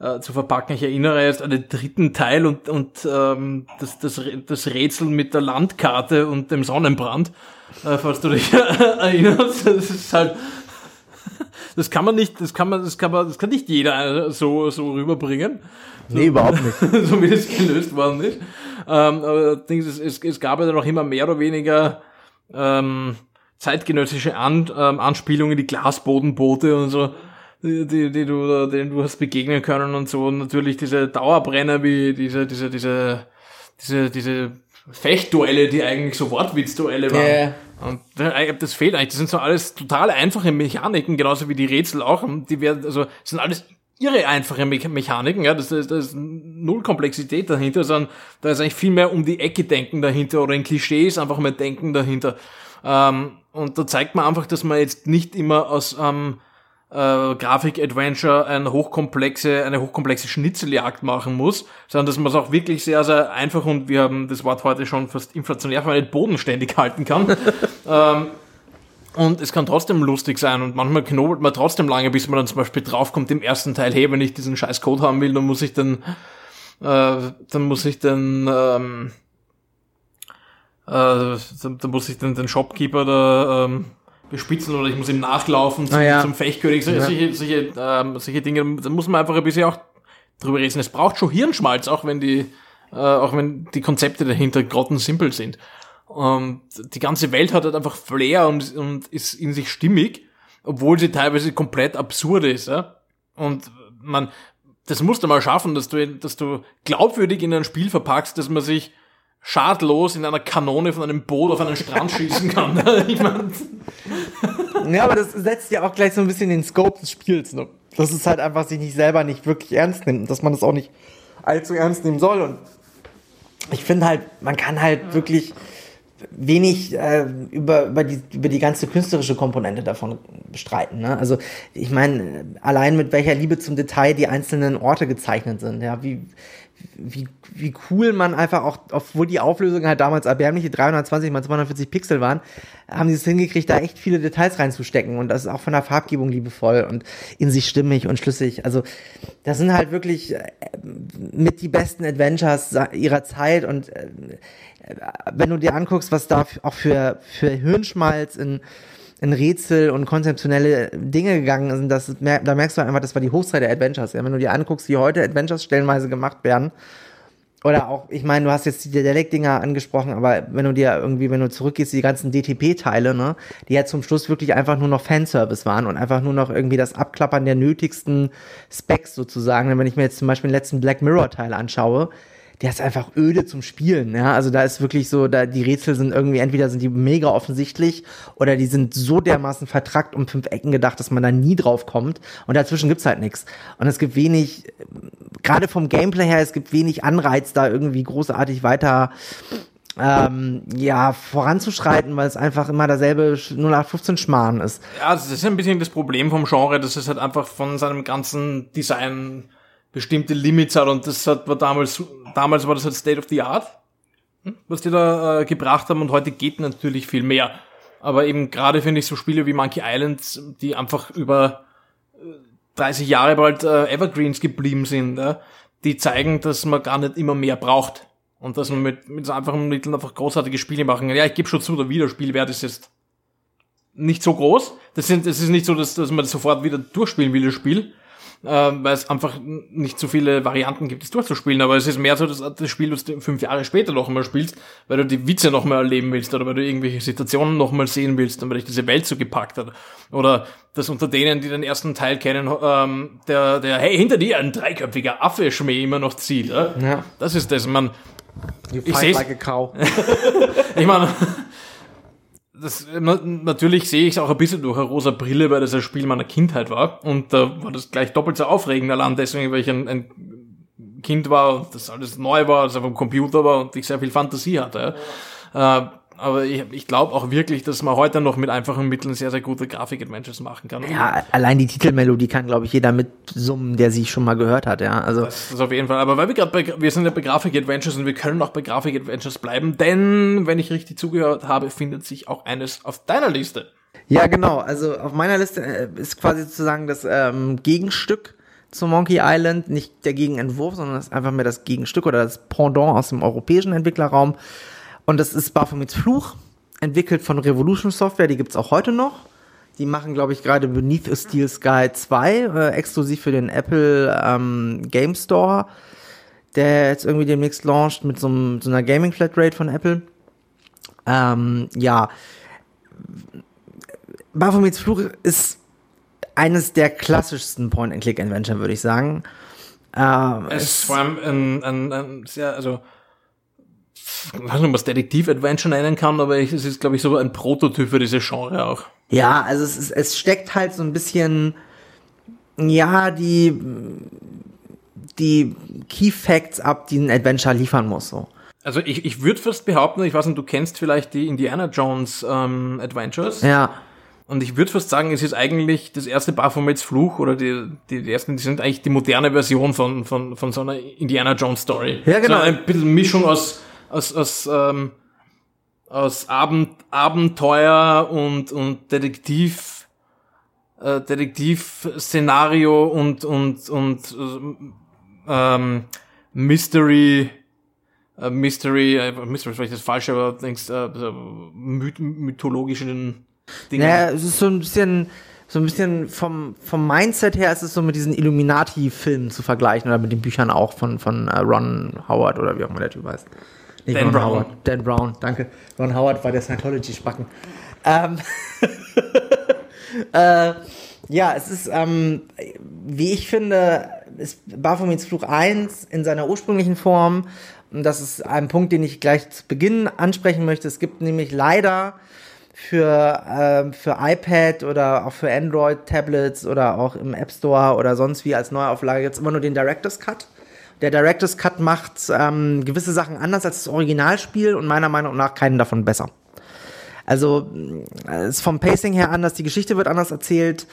äh, zu verpacken. Ich erinnere jetzt an den dritten Teil und, und ähm, das, das, das Rätsel mit der Landkarte und dem Sonnenbrand, äh, falls du dich erinnerst. Das ist halt, das kann man nicht, das kann man, das kann man, das kann nicht jeder so, so rüberbringen. So, nee, überhaupt nicht. so wie das gelöst worden ist. Ähm, aber es, es, es gab ja noch immer mehr oder weniger ähm, zeitgenössische An, ähm, Anspielungen, die Glasbodenboote und so die, die, du, denen du hast begegnen können und so. Und natürlich diese Dauerbrenner wie diese, diese, diese, diese, diese Fechtduelle, die eigentlich so Wortwitzduelle waren. Yeah. Und das fehlt eigentlich. Das sind so alles total einfache Mechaniken, genauso wie die Rätsel auch. Die werden, also, das sind alles irre einfache Me Mechaniken, ja, das, das, das ist null Komplexität dahinter, sondern da ist eigentlich viel mehr um die Ecke denken dahinter oder in Klischees einfach mehr denken dahinter. Ähm, und da zeigt man einfach, dass man jetzt nicht immer aus ähm, äh, Grafik-Adventure eine hochkomplexe, eine hochkomplexe Schnitzeljagd machen muss, sondern dass man es auch wirklich sehr, sehr einfach und wir haben das Wort heute schon fast inflationär, nicht bodenständig halten kann. ähm, und es kann trotzdem lustig sein und manchmal knobelt man trotzdem lange, bis man dann zum Beispiel draufkommt im ersten Teil, hey, wenn ich diesen scheiß Code haben will, dann muss ich dann, äh, dann muss ich dann, ähm, äh, dann, dann muss ich dann den Shopkeeper da, ähm, bespitzen oder ich muss ihm nachlaufen zum, ah, ja. zum Fechtkönig. Solche, ja. solche, solche, ähm, solche Dinge, da muss man einfach ein bisschen auch drüber reden. Es braucht schon Hirnschmalz, auch wenn die, äh, auch wenn die Konzepte dahinter grottensimpel sind. Und die ganze Welt hat halt einfach Flair und, und ist in sich stimmig, obwohl sie teilweise komplett absurd ist. Ja? Und man, das musst du mal schaffen, dass du, dass du glaubwürdig in ein Spiel verpackst, dass man sich schadlos in einer Kanone von einem Boot auf einen Strand schießen kann. ich mein, ja, aber das setzt ja auch gleich so ein bisschen den Scope des Spiels. Ne? Dass es halt einfach sich nicht selber nicht wirklich ernst nimmt und dass man das auch nicht allzu ernst nehmen soll. Und ich finde halt, man kann halt wirklich wenig äh, über, über, die, über die ganze künstlerische Komponente davon bestreiten. Ne? Also ich meine, allein mit welcher Liebe zum Detail die einzelnen Orte gezeichnet sind, ja, wie, wie, wie cool man einfach auch, obwohl die Auflösung halt damals erbärmliche 320 mal 240 Pixel waren, haben sie es hingekriegt, da echt viele Details reinzustecken und das ist auch von der Farbgebung liebevoll und in sich stimmig und schlüssig. Also das sind halt wirklich äh, mit die besten Adventures ihrer Zeit und äh, wenn du dir anguckst, was da auch für, für Hirnschmalz in in Rätsel und konzeptionelle Dinge gegangen sind, das, da merkst du einfach, das war die Hochzeit der Adventures. Ja? Wenn du dir anguckst, wie heute Adventures stellenweise gemacht werden, oder auch, ich meine, du hast jetzt die Dialekt-Dinger angesprochen, aber wenn du dir irgendwie, wenn du zurückgehst, die ganzen DTP-Teile, ne, die ja zum Schluss wirklich einfach nur noch Fanservice waren und einfach nur noch irgendwie das Abklappern der nötigsten Specs sozusagen. Wenn ich mir jetzt zum Beispiel den letzten Black Mirror-Teil anschaue, der ist einfach öde zum Spielen. Ja? Also da ist wirklich so, da die Rätsel sind irgendwie, entweder sind die mega offensichtlich oder die sind so dermaßen vertrackt um fünf Ecken gedacht, dass man da nie drauf kommt. Und dazwischen gibt's halt nichts. Und es gibt wenig, gerade vom Gameplay her, es gibt wenig Anreiz, da irgendwie großartig weiter ähm, ja, voranzuschreiten, weil es einfach immer derselbe 0815 Schmarrn ist. Ja, das ist ein bisschen das Problem vom Genre, dass es halt einfach von seinem ganzen Design bestimmte Limits hat und das hat, war damals, damals war das halt State of the Art, hm, was die da äh, gebracht haben und heute geht natürlich viel mehr. Aber eben gerade finde ich so Spiele wie Monkey Island, die einfach über 30 äh, Jahre bald äh, Evergreens geblieben sind, ja, die zeigen, dass man gar nicht immer mehr braucht. Und dass man mit, mit so einfachen Mitteln einfach großartige Spiele machen kann. Ja, ich gebe schon zu, der Wiederspielwert ist jetzt nicht so groß. Das, sind, das ist nicht so, dass, dass man das sofort wieder durchspielen will, das Spiel. Äh, weil es einfach nicht so viele Varianten gibt, es durchzuspielen. Aber es ist mehr so, dass das Spiel, das du fünf Jahre später noch einmal spielst, weil du die Witze noch mal erleben willst oder weil du irgendwelche Situationen noch mal sehen willst und weil dich diese Welt so gepackt hat. Oder dass unter denen, die den ersten Teil kennen, ähm, der, der, hey, hinter dir ein dreiköpfiger Affe Schmäh immer noch zieht. Ja? ja. Das ist das. Man, you ich sehe like a cow. ich meine, das, natürlich sehe ich es auch ein bisschen durch eine rosa Brille, weil das ein Spiel meiner Kindheit war. Und da war das gleich doppelt so aufregend allein deswegen, weil ich ein, ein Kind war und das alles neu war, das einfach ein Computer war und ich sehr viel Fantasie hatte. Ja. Äh, aber ich, ich glaube auch wirklich, dass man heute noch mit einfachen Mitteln sehr, sehr gute Grafik-Adventures machen kann. Ja, allein die Titelmelodie kann, glaube ich, jeder mitsummen, der sie schon mal gehört hat, ja. Also das ist auf jeden Fall. Aber weil wir gerade bei, wir sind ja bei Grafik-Adventures und wir können auch bei Grafik-Adventures bleiben, denn, wenn ich richtig zugehört habe, findet sich auch eines auf deiner Liste. Ja, genau. Also auf meiner Liste äh, ist quasi sozusagen das ähm, Gegenstück zu Monkey Island, nicht der Gegenentwurf, sondern das ist einfach mehr das Gegenstück oder das Pendant aus dem europäischen Entwicklerraum. Und das ist Baphomets Fluch, entwickelt von Revolution Software, die gibt's auch heute noch. Die machen, glaube ich, gerade Beneath a Steel Sky 2, äh, exklusiv für den Apple ähm, Game Store, der jetzt irgendwie demnächst launcht mit so, einem, so einer Gaming Flatrate von Apple. Ähm, ja, Baphomets Fluch ist eines der klassischsten Point-and-Click-Adventure, würde ich sagen. Ähm, es ist vor allem ein, ein, ein sehr, also weiß nicht, ob man es Detektiv-Adventure nennen kann, aber es ist, glaube ich, so ein Prototyp für diese Genre auch. Ja, also es, ist, es steckt halt so ein bisschen, ja, die, die Key Facts ab, die ein Adventure liefern muss, so. Also ich, ich würde fast behaupten, ich weiß nicht, du kennst vielleicht die Indiana Jones ähm, Adventures. Ja. Und ich würde fast sagen, es ist eigentlich das erste Baphomets Fluch oder die, die, die ersten, die sind eigentlich die moderne Version von, von, von so einer Indiana Jones Story. Ja, genau. So ein bisschen Mischung aus aus, aus, ähm, aus Abend, Abenteuer und, und Detektiv, äh, Detektiv-Szenario und, und, und ähm, Mystery, äh, Mystery, äh, Mystery ist vielleicht das falsche, aber denkst, äh, myth mythologischen Dingen. Naja, es ist so ein bisschen, so ein bisschen vom, vom Mindset her ist es so mit diesen Illuminati-Filmen zu vergleichen oder mit den Büchern auch von, von uh, Ron Howard oder wie auch immer der Typ heißt. Nicht Dan Ron Brown. Howard. Dan Brown, danke. Ron Howard war der Scientology-Spacken. Ähm, äh, ja, es ist, ähm, wie ich finde, ist Baphomets Fluch 1 in seiner ursprünglichen Form. Und das ist ein Punkt, den ich gleich zu Beginn ansprechen möchte. Es gibt nämlich leider für, äh, für iPad oder auch für Android-Tablets oder auch im App Store oder sonst wie als Neuauflage jetzt immer nur den Director's Cut. Der Director's Cut macht ähm, gewisse Sachen anders als das Originalspiel und meiner Meinung nach keinen davon besser. Also es ist vom Pacing her anders, die Geschichte wird anders erzählt.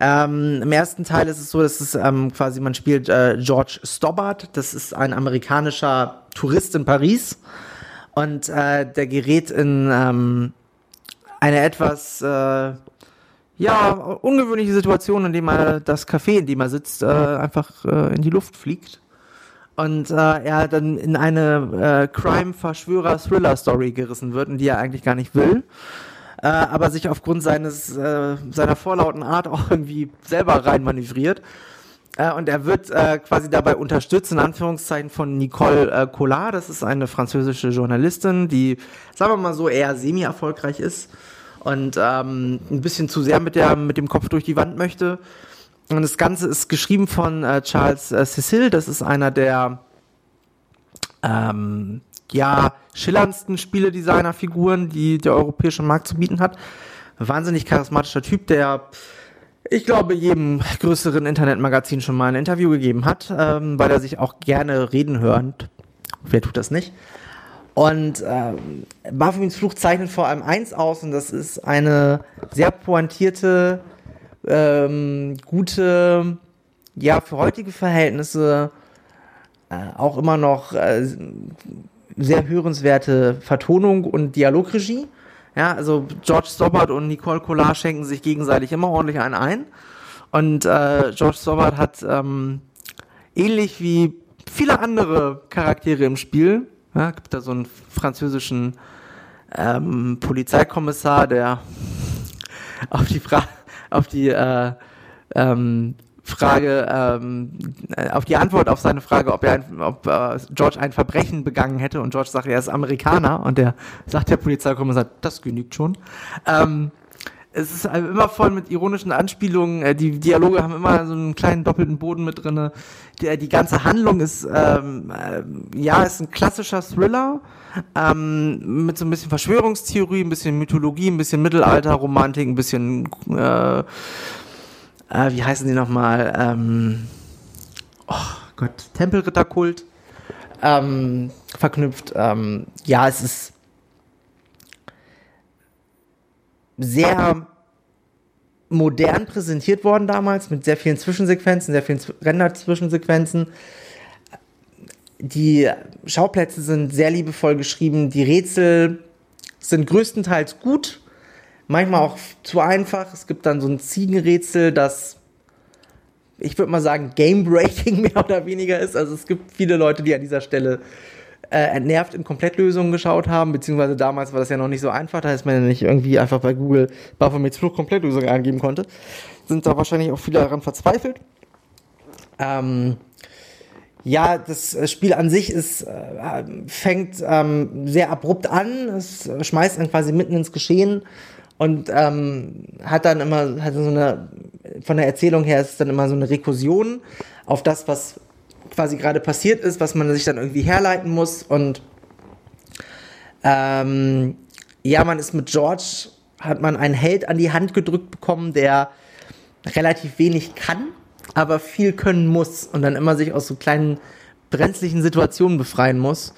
Ähm, Im ersten Teil ist es so, dass es ähm, quasi, man spielt äh, George Stobbart, das ist ein amerikanischer Tourist in Paris und äh, der gerät in ähm, eine etwas äh, ja, ungewöhnliche Situation, in dem er das Café, in dem er sitzt, äh, einfach äh, in die Luft fliegt und äh, er dann in eine äh, Crime-Verschwörer-Thriller-Story gerissen wird, in die er eigentlich gar nicht will. Äh, aber sich aufgrund seines äh, seiner vorlauten Art auch irgendwie selber reinmanövriert. Äh, und er wird äh, quasi dabei unterstützt, in Anführungszeichen, von Nicole äh, Collard. Das ist eine französische Journalistin, die, sagen wir mal so, eher semi-erfolgreich ist und ähm, ein bisschen zu sehr mit, der, mit dem Kopf durch die Wand möchte. Und das Ganze ist geschrieben von äh, Charles äh, Cecil. Das ist einer der ähm, ja, schillerndsten Spieledesigner-Figuren, die der europäische Markt zu bieten hat. Wahnsinnig charismatischer Typ, der ich glaube, jedem größeren Internetmagazin schon mal ein Interview gegeben hat, ähm, weil er sich auch gerne reden hört. Wer tut das nicht? Und ähm, Baphomets Fluch zeichnet vor allem eins aus, und das ist eine sehr pointierte ähm, gute, ja, für heutige Verhältnisse äh, auch immer noch äh, sehr hörenswerte Vertonung und Dialogregie. Ja, also George Stobbart und Nicole Collard schenken sich gegenseitig immer ordentlich einen ein. Und äh, George Stobbart hat ähm, ähnlich wie viele andere Charaktere im Spiel, ja, gibt da so einen französischen ähm, Polizeikommissar, der auf die Frage auf die äh, ähm, Frage, ähm, äh, auf die Antwort auf seine Frage, ob er, ein, ob äh, George ein Verbrechen begangen hätte und George sagt, er ist Amerikaner und der sagt der Polizeikommissar, das genügt schon. Ähm, es ist immer voll mit ironischen Anspielungen. Äh, die Dialoge haben immer so einen kleinen doppelten Boden mit drinne. Die, die ganze Handlung ist ähm, äh, ja ist ein klassischer Thriller ähm, mit so ein bisschen Verschwörungstheorie, ein bisschen Mythologie, ein bisschen Mittelalterromantik, ein bisschen äh, äh, wie heißen die nochmal? Ähm, oh Gott, Tempelritterkult ähm, verknüpft. Ähm, ja, es ist sehr modern präsentiert worden damals, mit sehr vielen Zwischensequenzen, sehr vielen Render-Zwischensequenzen. Die Schauplätze sind sehr liebevoll geschrieben, die Rätsel sind größtenteils gut, manchmal auch zu einfach. Es gibt dann so ein Ziegenrätsel, das ich würde mal sagen, game-breaking mehr oder weniger ist. Also es gibt viele Leute, die an dieser Stelle äh, entnervt in Komplettlösungen geschaut haben, beziehungsweise damals war das ja noch nicht so einfach, da ist man ja nicht irgendwie einfach bei Google Baphomets Flucht Komplettlösung eingeben konnte. Sind da wahrscheinlich auch viele daran verzweifelt. Ähm, ja, das Spiel an sich ist, äh, fängt ähm, sehr abrupt an, es schmeißt einen quasi mitten ins Geschehen und ähm, hat dann immer, hat so eine, von der Erzählung her ist es dann immer so eine Rekursion auf das, was quasi gerade passiert ist, was man sich dann irgendwie herleiten muss. Und ähm, ja, man ist mit George, hat man einen Held an die Hand gedrückt bekommen, der relativ wenig kann, aber viel können muss und dann immer sich aus so kleinen brenzlichen Situationen befreien muss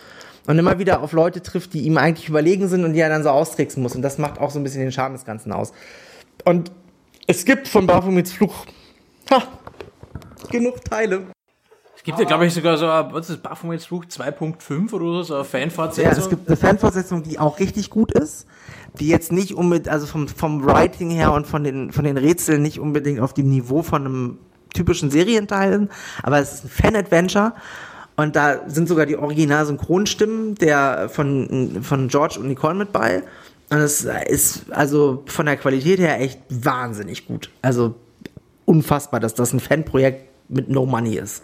und immer wieder auf Leute trifft, die ihm eigentlich überlegen sind und die er dann so austricksen muss. Und das macht auch so ein bisschen den Charme des Ganzen aus. Und es gibt von Baphomets Fluch ha, genug Teile. Es gibt ja, glaube ich, sogar so, was ist das, Baphomets Fluch 2.5 oder so, eine Fanfortsetzung. Ja, es gibt eine Fanfortsetzung, die auch richtig gut ist, die jetzt nicht unbedingt, also vom, vom Writing her und von den, von den Rätseln nicht unbedingt auf dem Niveau von einem typischen Serienteil, aber es ist ein Fan-Adventure und da sind sogar die Original-Synchronstimmen der von, von George und Nicole mit bei. Und es ist also von der Qualität her echt wahnsinnig gut. Also unfassbar, dass das ein Fanprojekt mit No Money ist.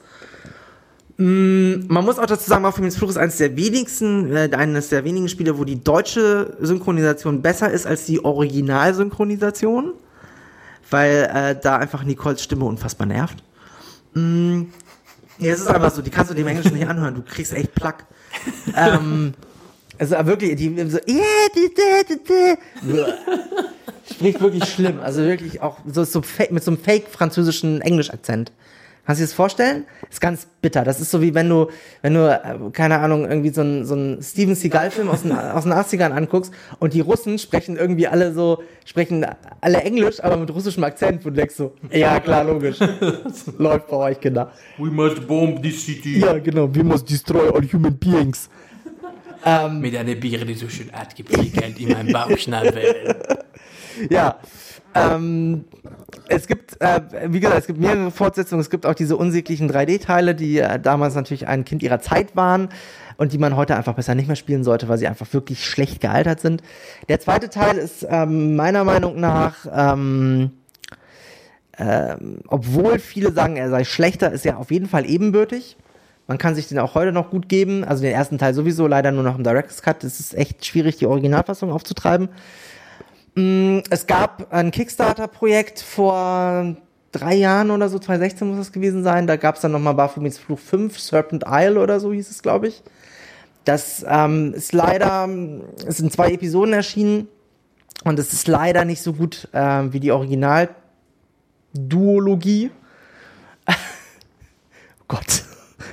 Mm, man muss auch dazu sagen, Baphomets Fluch ist eines der wenigsten, äh, eines der wenigen Spiele, wo die deutsche Synchronisation besser ist als die Originalsynchronisation, weil äh, da einfach Nicoles Stimme unfassbar nervt. Mm, ja, es ist einfach so, die kannst du dem Englischen nicht anhören, du kriegst echt Plack. ähm, also wirklich, die so, spricht wirklich schlimm, also wirklich auch so, so mit so einem fake französischen Englisch-Akzent. Kannst du dir das vorstellen? Ist ganz bitter. Das ist so wie wenn du, wenn du, äh, keine Ahnung, irgendwie so einen so einen Steven Seagal-Film aus den, aus den 80ern anguckst und die Russen sprechen irgendwie alle so, sprechen alle Englisch, aber mit russischem Akzent, wo du denkst so, ja klar, logisch. Läuft bei euch, Kinder. We must bomb this city. Ja, genau. We must destroy all human beings. Ähm, mit einer Biere, die so schön artgeprickelt in meinem Bauchnabel. ja. Ähm, es gibt, äh, wie gesagt, es gibt mehrere Fortsetzungen. Es gibt auch diese unsäglichen 3D-Teile, die äh, damals natürlich ein Kind ihrer Zeit waren und die man heute einfach besser nicht mehr spielen sollte, weil sie einfach wirklich schlecht gealtert sind. Der zweite Teil ist ähm, meiner Meinung nach, ähm, ähm, obwohl viele sagen, er sei schlechter, ist er auf jeden Fall ebenbürtig. Man kann sich den auch heute noch gut geben. Also den ersten Teil sowieso, leider nur noch im Director's Cut. Es ist echt schwierig, die Originalfassung aufzutreiben. Mm, es gab ein Kickstarter-Projekt vor drei Jahren oder so, 2016 muss es gewesen sein. Da gab es dann nochmal Baphomets Fluch 5, Serpent Isle oder so hieß es, glaube ich. Das ähm, ist leider, es sind zwei Episoden erschienen und es ist leider nicht so gut äh, wie die Original-Duologie. oh Gott,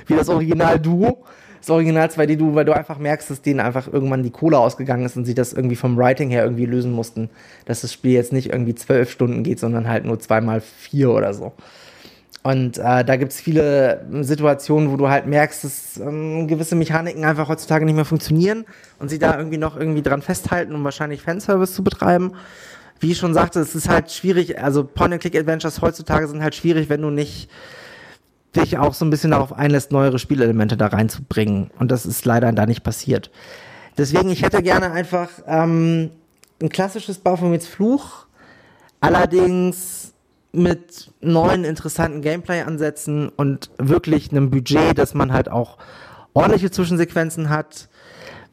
wie das Original-Duo das Original 2D-Duo, weil du einfach merkst, dass denen einfach irgendwann die Kohle ausgegangen ist und sie das irgendwie vom Writing her irgendwie lösen mussten. Dass das Spiel jetzt nicht irgendwie zwölf Stunden geht, sondern halt nur zweimal vier oder so. Und äh, da gibt es viele Situationen, wo du halt merkst, dass ähm, gewisse Mechaniken einfach heutzutage nicht mehr funktionieren und sie da irgendwie noch irgendwie dran festhalten, um wahrscheinlich Fanservice zu betreiben. Wie ich schon sagte, es ist halt schwierig, also Point-and-Click-Adventures heutzutage sind halt schwierig, wenn du nicht dich auch so ein bisschen darauf einlässt, neuere Spielelemente da reinzubringen. Und das ist leider da nicht passiert. Deswegen, ich hätte gerne einfach ähm, ein klassisches Baphomets Fluch, allerdings mit neuen, interessanten Gameplay-Ansätzen und wirklich einem Budget, dass man halt auch ordentliche Zwischensequenzen hat,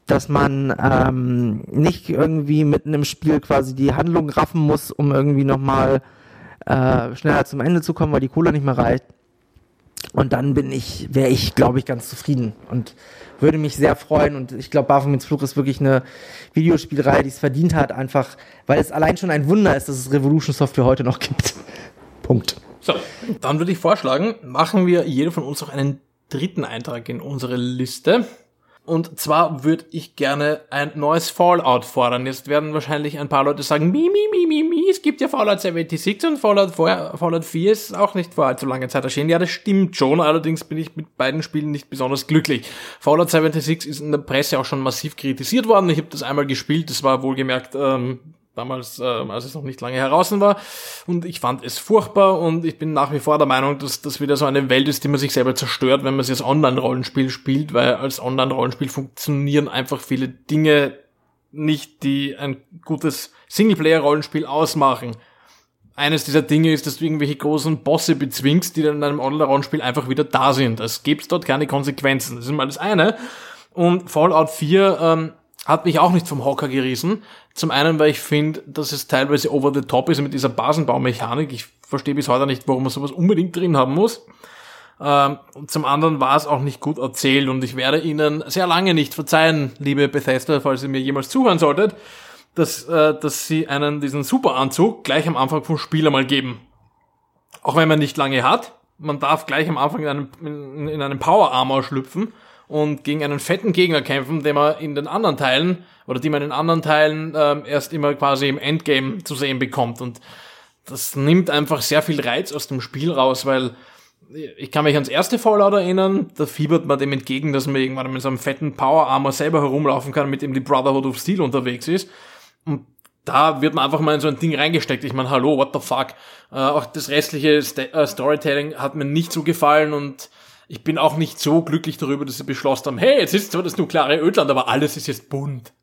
dass man ähm, nicht irgendwie mitten im Spiel quasi die Handlung raffen muss, um irgendwie nochmal äh, schneller zum Ende zu kommen, weil die Kohle nicht mehr reicht. Und dann bin ich, wäre ich, glaube ich, ganz zufrieden und würde mich sehr freuen. Und ich glaube, Baphomets Fluch ist wirklich eine Videospielreihe, die es verdient hat, einfach, weil es allein schon ein Wunder ist, dass es Revolution Software heute noch gibt. Punkt. So, dann würde ich vorschlagen, machen wir jeder von uns noch einen dritten Eintrag in unsere Liste. Und zwar würde ich gerne ein neues Fallout fordern. Jetzt werden wahrscheinlich ein paar Leute sagen, mi, mi, mi, mi, mi, es gibt ja Fallout 76 und Fallout, 4, Fallout 4 ist auch nicht vor allzu langer Zeit erschienen. Ja, das stimmt schon, allerdings bin ich mit beiden Spielen nicht besonders glücklich. Fallout 76 ist in der Presse auch schon massiv kritisiert worden. Ich habe das einmal gespielt, das war wohlgemerkt ähm, damals, äh, als es noch nicht lange heraus war. Und ich fand es furchtbar und ich bin nach wie vor der Meinung, dass das wieder so eine Welt ist, die man sich selber zerstört, wenn man sie als Online-Rollenspiel spielt, weil als Online-Rollenspiel funktionieren einfach viele Dinge nicht, die ein gutes Singleplayer-Rollenspiel ausmachen. Eines dieser Dinge ist, dass du irgendwelche großen Bosse bezwingst, die dann in einem Online-Rollenspiel einfach wieder da sind. Es gibt dort keine Konsequenzen. Das ist mal das eine. Und Fallout 4 ähm, hat mich auch nicht vom Hocker gerissen. Zum einen, weil ich finde, dass es teilweise over the top ist mit dieser Basenbaumechanik. Ich verstehe bis heute nicht, warum man sowas unbedingt drin haben muss. Ähm, und zum anderen war es auch nicht gut erzählt und ich werde Ihnen sehr lange nicht verzeihen, liebe Bethesda, falls ihr mir jemals zuhören solltet, dass, äh, dass Sie einen diesen Superanzug gleich am Anfang vom Spiel einmal geben. Auch wenn man nicht lange hat, man darf gleich am Anfang in einem, in, in einem Power Armor schlüpfen und gegen einen fetten Gegner kämpfen, den man in den anderen Teilen oder die man in anderen Teilen ähm, erst immer quasi im Endgame zu sehen bekommt. Und das nimmt einfach sehr viel Reiz aus dem Spiel raus, weil ich kann mich ans erste Fallout erinnern, da fiebert man dem entgegen, dass man irgendwann mit so einem fetten Power Armor selber herumlaufen kann, mit dem die Brotherhood of Steel unterwegs ist. Und da wird man einfach mal in so ein Ding reingesteckt. Ich meine, hallo, what the fuck? Äh, auch das restliche St äh, Storytelling hat mir nicht so gefallen und ich bin auch nicht so glücklich darüber, dass sie beschlossen haben, hey, jetzt ist zwar das nukleare Ödland, aber alles ist jetzt bunt.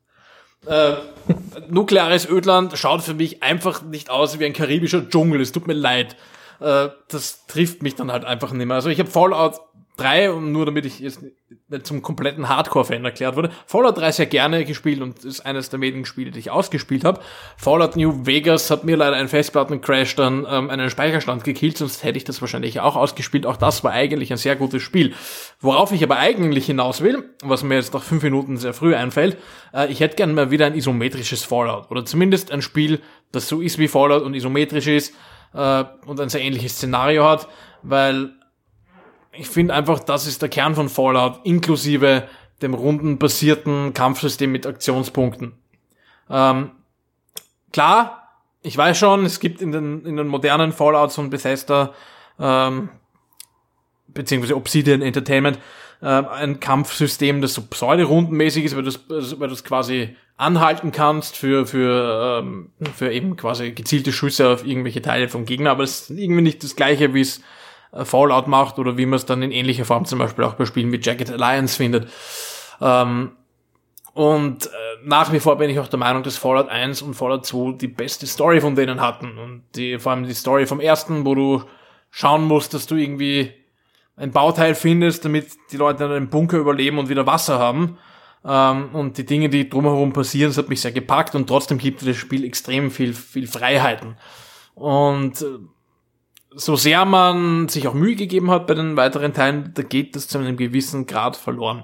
Äh, nukleares Ödland schaut für mich einfach nicht aus wie ein karibischer Dschungel. Es tut mir leid. Äh, das trifft mich dann halt einfach nicht mehr. Also ich habe Fallout 3, und nur damit ich jetzt nicht zum kompletten Hardcore-Fan erklärt wurde, Fallout 3 sehr gerne gespielt und ist eines der wenigen Spiele, die ich ausgespielt habe. Fallout New Vegas hat mir leider ein Festplattencrash dann ähm, einen Speicherstand gekillt, sonst hätte ich das wahrscheinlich auch ausgespielt. Auch das war eigentlich ein sehr gutes Spiel. Worauf ich aber eigentlich hinaus will, was mir jetzt nach fünf Minuten sehr früh einfällt, äh, ich hätte gerne mal wieder ein isometrisches Fallout oder zumindest ein Spiel, das so ist wie Fallout und isometrisch ist äh, und ein sehr ähnliches Szenario hat, weil ich finde einfach, das ist der Kern von Fallout, inklusive dem rundenbasierten Kampfsystem mit Aktionspunkten. Ähm, klar, ich weiß schon, es gibt in den, in den modernen Fallouts von Bethesda, ähm, beziehungsweise Obsidian Entertainment, äh, ein Kampfsystem, das so pseudo-rundenmäßig ist, weil du weil du es quasi anhalten kannst für, für, ähm, für eben quasi gezielte Schüsse auf irgendwelche Teile vom Gegner, aber es ist irgendwie nicht das gleiche, wie es Fallout macht oder wie man es dann in ähnlicher Form zum Beispiel auch bei Spielen wie Jagged Alliance findet. Ähm, und äh, nach wie vor bin ich auch der Meinung, dass Fallout 1 und Fallout 2 die beste Story von denen hatten. Und die, vor allem die Story vom ersten, wo du schauen musst, dass du irgendwie ein Bauteil findest, damit die Leute in einem Bunker überleben und wieder Wasser haben. Ähm, und die Dinge, die drumherum passieren, das hat mich sehr gepackt und trotzdem gibt das Spiel extrem viel, viel Freiheiten. Und äh, so sehr man sich auch Mühe gegeben hat bei den weiteren Teilen, da geht das zu einem gewissen Grad verloren.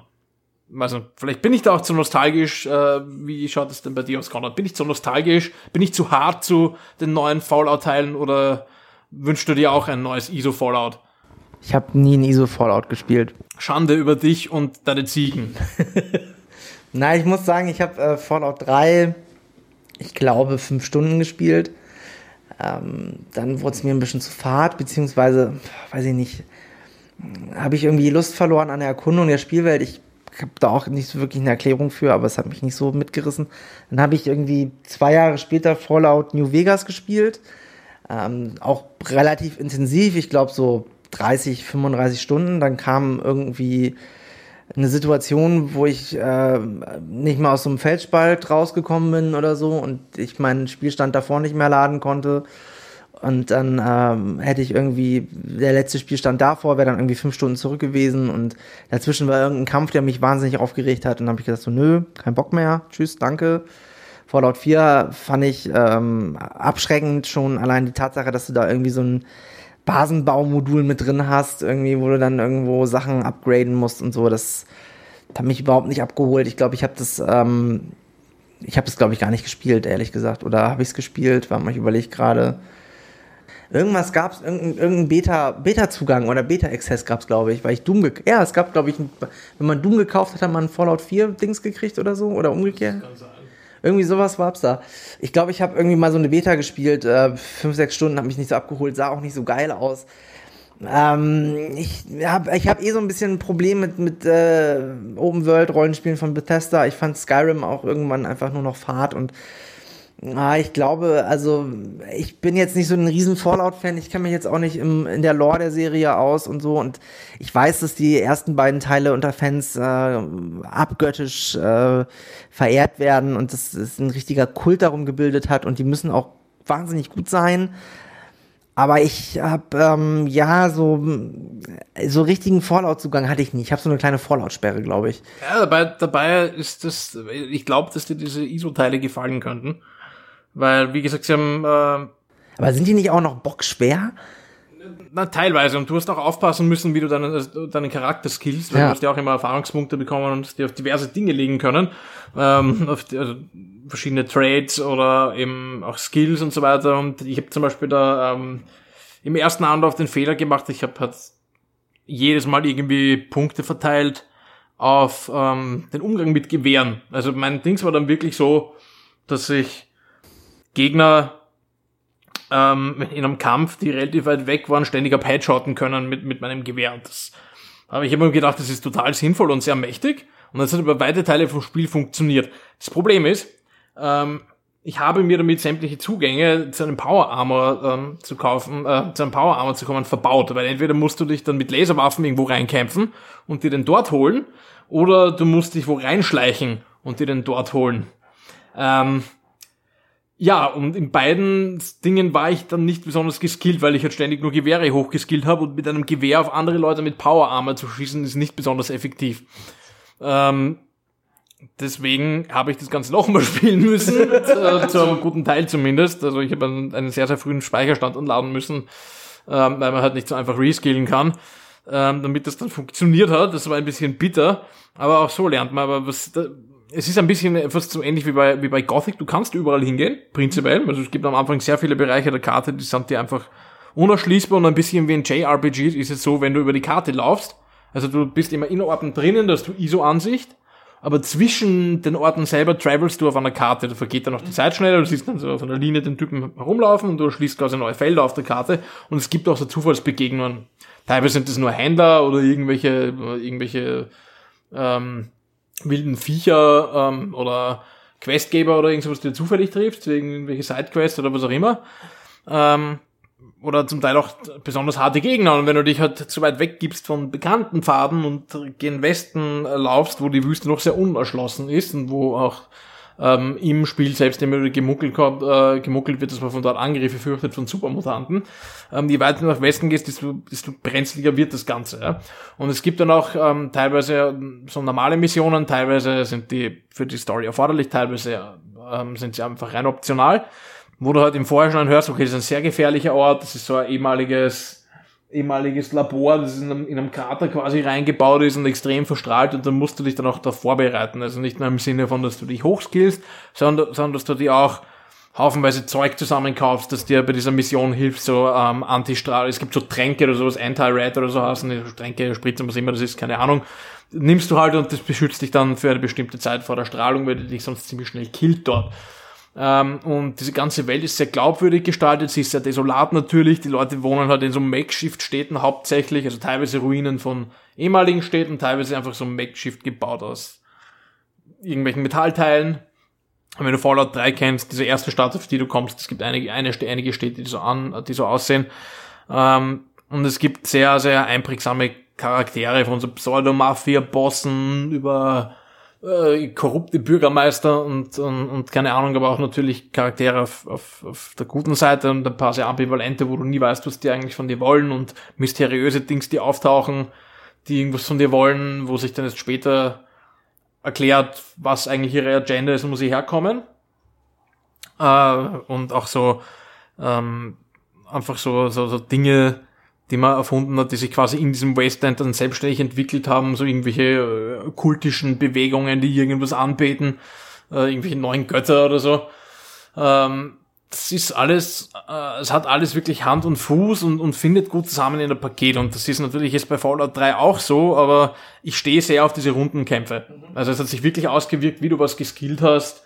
Also, vielleicht bin ich da auch zu nostalgisch. Äh, wie schaut es denn bei dir aus, Konrad? Bin ich zu nostalgisch? Bin ich zu hart zu den neuen Fallout-Teilen oder wünschst du dir auch ein neues ISO-Fallout? Ich habe nie ein ISO-Fallout gespielt. Schande über dich und deine Ziegen. Nein, ich muss sagen, ich habe äh, Fallout 3, ich glaube, fünf Stunden gespielt. Ähm, dann wurde es mir ein bisschen zu fad, beziehungsweise, weiß ich nicht, habe ich irgendwie Lust verloren an der Erkundung der Spielwelt. Ich habe da auch nicht so wirklich eine Erklärung für, aber es hat mich nicht so mitgerissen. Dann habe ich irgendwie zwei Jahre später Fallout New Vegas gespielt. Ähm, auch relativ intensiv, ich glaube so 30, 35 Stunden. Dann kam irgendwie eine Situation, wo ich äh, nicht mal aus so einem Felsspalt rausgekommen bin oder so und ich meinen Spielstand davor nicht mehr laden konnte. Und dann ähm, hätte ich irgendwie, der letzte Spielstand davor wäre dann irgendwie fünf Stunden zurück gewesen und dazwischen war irgendein Kampf, der mich wahnsinnig aufgeregt hat. Und dann habe ich gesagt, so, nö, kein Bock mehr, tschüss, danke. Fallout 4 fand ich ähm, abschreckend schon allein die Tatsache, dass du da irgendwie so ein Basenbaumodul mit drin hast, irgendwie, wo du dann irgendwo Sachen upgraden musst und so. Das hat mich überhaupt nicht abgeholt. Ich glaube, ich habe das, ähm, ich habe das, glaube ich, gar nicht gespielt, ehrlich gesagt. Oder habe ich es gespielt? War mal, ich überlege gerade. Irgendwas gab es, irgendein, irgendein Beta, Beta-Zugang oder Beta-Access gab es, glaube ich, weil ich Doom gekauft Ja, es gab, glaube ich, wenn man Doom gekauft hat, hat man Fallout 4 Dings gekriegt oder so oder umgekehrt. Irgendwie sowas war es da. Ich glaube, ich habe irgendwie mal so eine Beta gespielt, äh, fünf, sechs Stunden, habe mich nicht so abgeholt, sah auch nicht so geil aus. Ähm, ich habe ich hab eh so ein bisschen ein Problem mit, mit äh, Open-World-Rollenspielen von Bethesda. Ich fand Skyrim auch irgendwann einfach nur noch Fahrt und Ah, ich glaube, also ich bin jetzt nicht so ein riesen Fallout-Fan. Ich kenne mich jetzt auch nicht im, in der Lore der Serie aus und so. Und ich weiß, dass die ersten beiden Teile unter Fans äh, abgöttisch äh, verehrt werden und dass es ein richtiger Kult darum gebildet hat. Und die müssen auch wahnsinnig gut sein. Aber ich habe ähm, ja so so richtigen Fallout-Zugang hatte ich nie. Ich habe so eine kleine Fallout-Sperre, glaube ich. Ja, dabei dabei ist das. Ich glaube, dass dir diese ISO-Teile gefallen könnten. Weil, wie gesagt, sie haben. Äh, Aber sind die nicht auch noch bockschwer? Na, teilweise. Und du hast auch aufpassen müssen, wie du deinen, deinen Charakter skillst, weil ja. du hast ja auch immer Erfahrungspunkte bekommen und dir auf diverse Dinge legen können. Ähm, auf die, also verschiedene Trades oder eben auch Skills und so weiter. Und ich habe zum Beispiel da ähm, im ersten Anlauf den Fehler gemacht. Ich habe halt jedes Mal irgendwie Punkte verteilt auf ähm, den Umgang mit Gewehren. Also mein Dings war dann wirklich so, dass ich Gegner ähm, in einem Kampf, die relativ weit weg waren, ständig ab Headshotten können mit, mit meinem Gewehr. Und das, aber ich habe mir gedacht, das ist total sinnvoll und sehr mächtig. Und das hat über weite Teile vom Spiel funktioniert. Das Problem ist, ähm, ich habe mir damit sämtliche Zugänge zu einem Power Armor ähm, zu kaufen, äh, zu einem Power Armor zu kommen, verbaut. Weil entweder musst du dich dann mit Laserwaffen irgendwo reinkämpfen und dir den dort holen, oder du musst dich wo reinschleichen und dir den dort holen. Ähm, ja, und in beiden Dingen war ich dann nicht besonders geskillt, weil ich halt ständig nur Gewehre hochgeskillt habe und mit einem Gewehr auf andere Leute mit Power Armor zu schießen ist nicht besonders effektiv. Ähm, deswegen habe ich das Ganze nochmal spielen müssen, äh, zu einem guten Teil zumindest. Also ich habe einen, einen, sehr, sehr frühen Speicherstand anladen müssen, ähm, weil man halt nicht so einfach reskillen kann, ähm, damit das dann funktioniert hat. Das war ein bisschen bitter, aber auch so lernt man. Aber was, da, es ist ein bisschen fast so ähnlich wie bei, wie bei Gothic. Du kannst überall hingehen, prinzipiell. Also es gibt am Anfang sehr viele Bereiche der Karte, die sind dir einfach unerschließbar und ein bisschen wie ein JRPG ist es so, wenn du über die Karte laufst. Also du bist immer in Orten drinnen, dass du ISO-Ansicht, aber zwischen den Orten selber travelst du auf einer Karte. Da vergeht dann auch die Zeit schneller, du siehst dann so auf einer Linie den Typen herumlaufen und du schließt quasi neue Felder auf der Karte und es gibt auch so Zufallsbegegnungen. Teilweise sind es nur Händler oder irgendwelche, irgendwelche ähm, wilden Viecher ähm, oder Questgeber oder irgendwas, die du zufällig triffst, wegen irgendwelche Sidequests oder was auch immer. Ähm, oder zum Teil auch besonders harte Gegner. Und wenn du dich halt zu weit weggibst von bekannten Pfaden und gen Westen äh, laufst, wo die Wüste noch sehr unerschlossen ist und wo auch ähm, im Spiel selbst immer gemuckelt, äh, gemuckelt wird, dass man von dort Angriffe fürchtet von Supermutanten. Ähm, je weiter du nach Westen gehst, desto, desto brenzliger wird das Ganze. Ja? Und es gibt dann auch ähm, teilweise so normale Missionen, teilweise sind die für die Story erforderlich, teilweise ähm, sind sie einfach rein optional, wo du halt im Vorhinein hörst, okay, das ist ein sehr gefährlicher Ort, das ist so ein ehemaliges ehemaliges Labor, das in einem, in einem Krater quasi reingebaut ist und extrem verstrahlt und dann musst du dich dann auch da vorbereiten. Also nicht nur im Sinne von, dass du dich hochskillst, sondern, sondern dass du dir auch haufenweise Zeug zusammenkaufst, dass dir bei dieser Mission hilft, so ähm, Antistrahl, es gibt so Tränke oder sowas, Anti-Red oder so heißen, Tränke, Spritzen, was immer das ist, keine Ahnung, nimmst du halt und das beschützt dich dann für eine bestimmte Zeit vor der Strahlung, weil die dich sonst ziemlich schnell killt dort. Ähm, und diese ganze Welt ist sehr glaubwürdig gestaltet, sie ist sehr desolat natürlich. Die Leute wohnen halt in so Makeshift-Städten hauptsächlich, also teilweise Ruinen von ehemaligen Städten, teilweise einfach so Makeshift gebaut aus irgendwelchen Metallteilen. Und wenn du Fallout 3 kennst, diese erste Stadt, auf die du kommst, es gibt einige, eine, einige Städte, die so an, die so aussehen. Ähm, und es gibt sehr, sehr einprägsame Charaktere von so Pseudo-Mafia-Bossen über äh, korrupte Bürgermeister und, und, und keine Ahnung, aber auch natürlich Charaktere auf, auf, auf der guten Seite und ein paar sehr ambivalente, wo du nie weißt, was die eigentlich von dir wollen und mysteriöse Dings, die auftauchen, die irgendwas von dir wollen, wo sich dann jetzt später erklärt, was eigentlich ihre Agenda ist und wo sie herkommen. Äh, und auch so ähm, einfach so, so, so Dinge, die man erfunden hat, die sich quasi in diesem Wasteland dann selbstständig entwickelt haben, so irgendwelche äh, kultischen Bewegungen, die irgendwas anbeten, äh, irgendwelche neuen Götter oder so. Ähm, das ist alles, äh, es hat alles wirklich Hand und Fuß und, und findet gut zusammen in der Paket. Und das ist natürlich jetzt bei Fallout 3 auch so, aber ich stehe sehr auf diese Rundenkämpfe. Also es hat sich wirklich ausgewirkt, wie du was geskillt hast.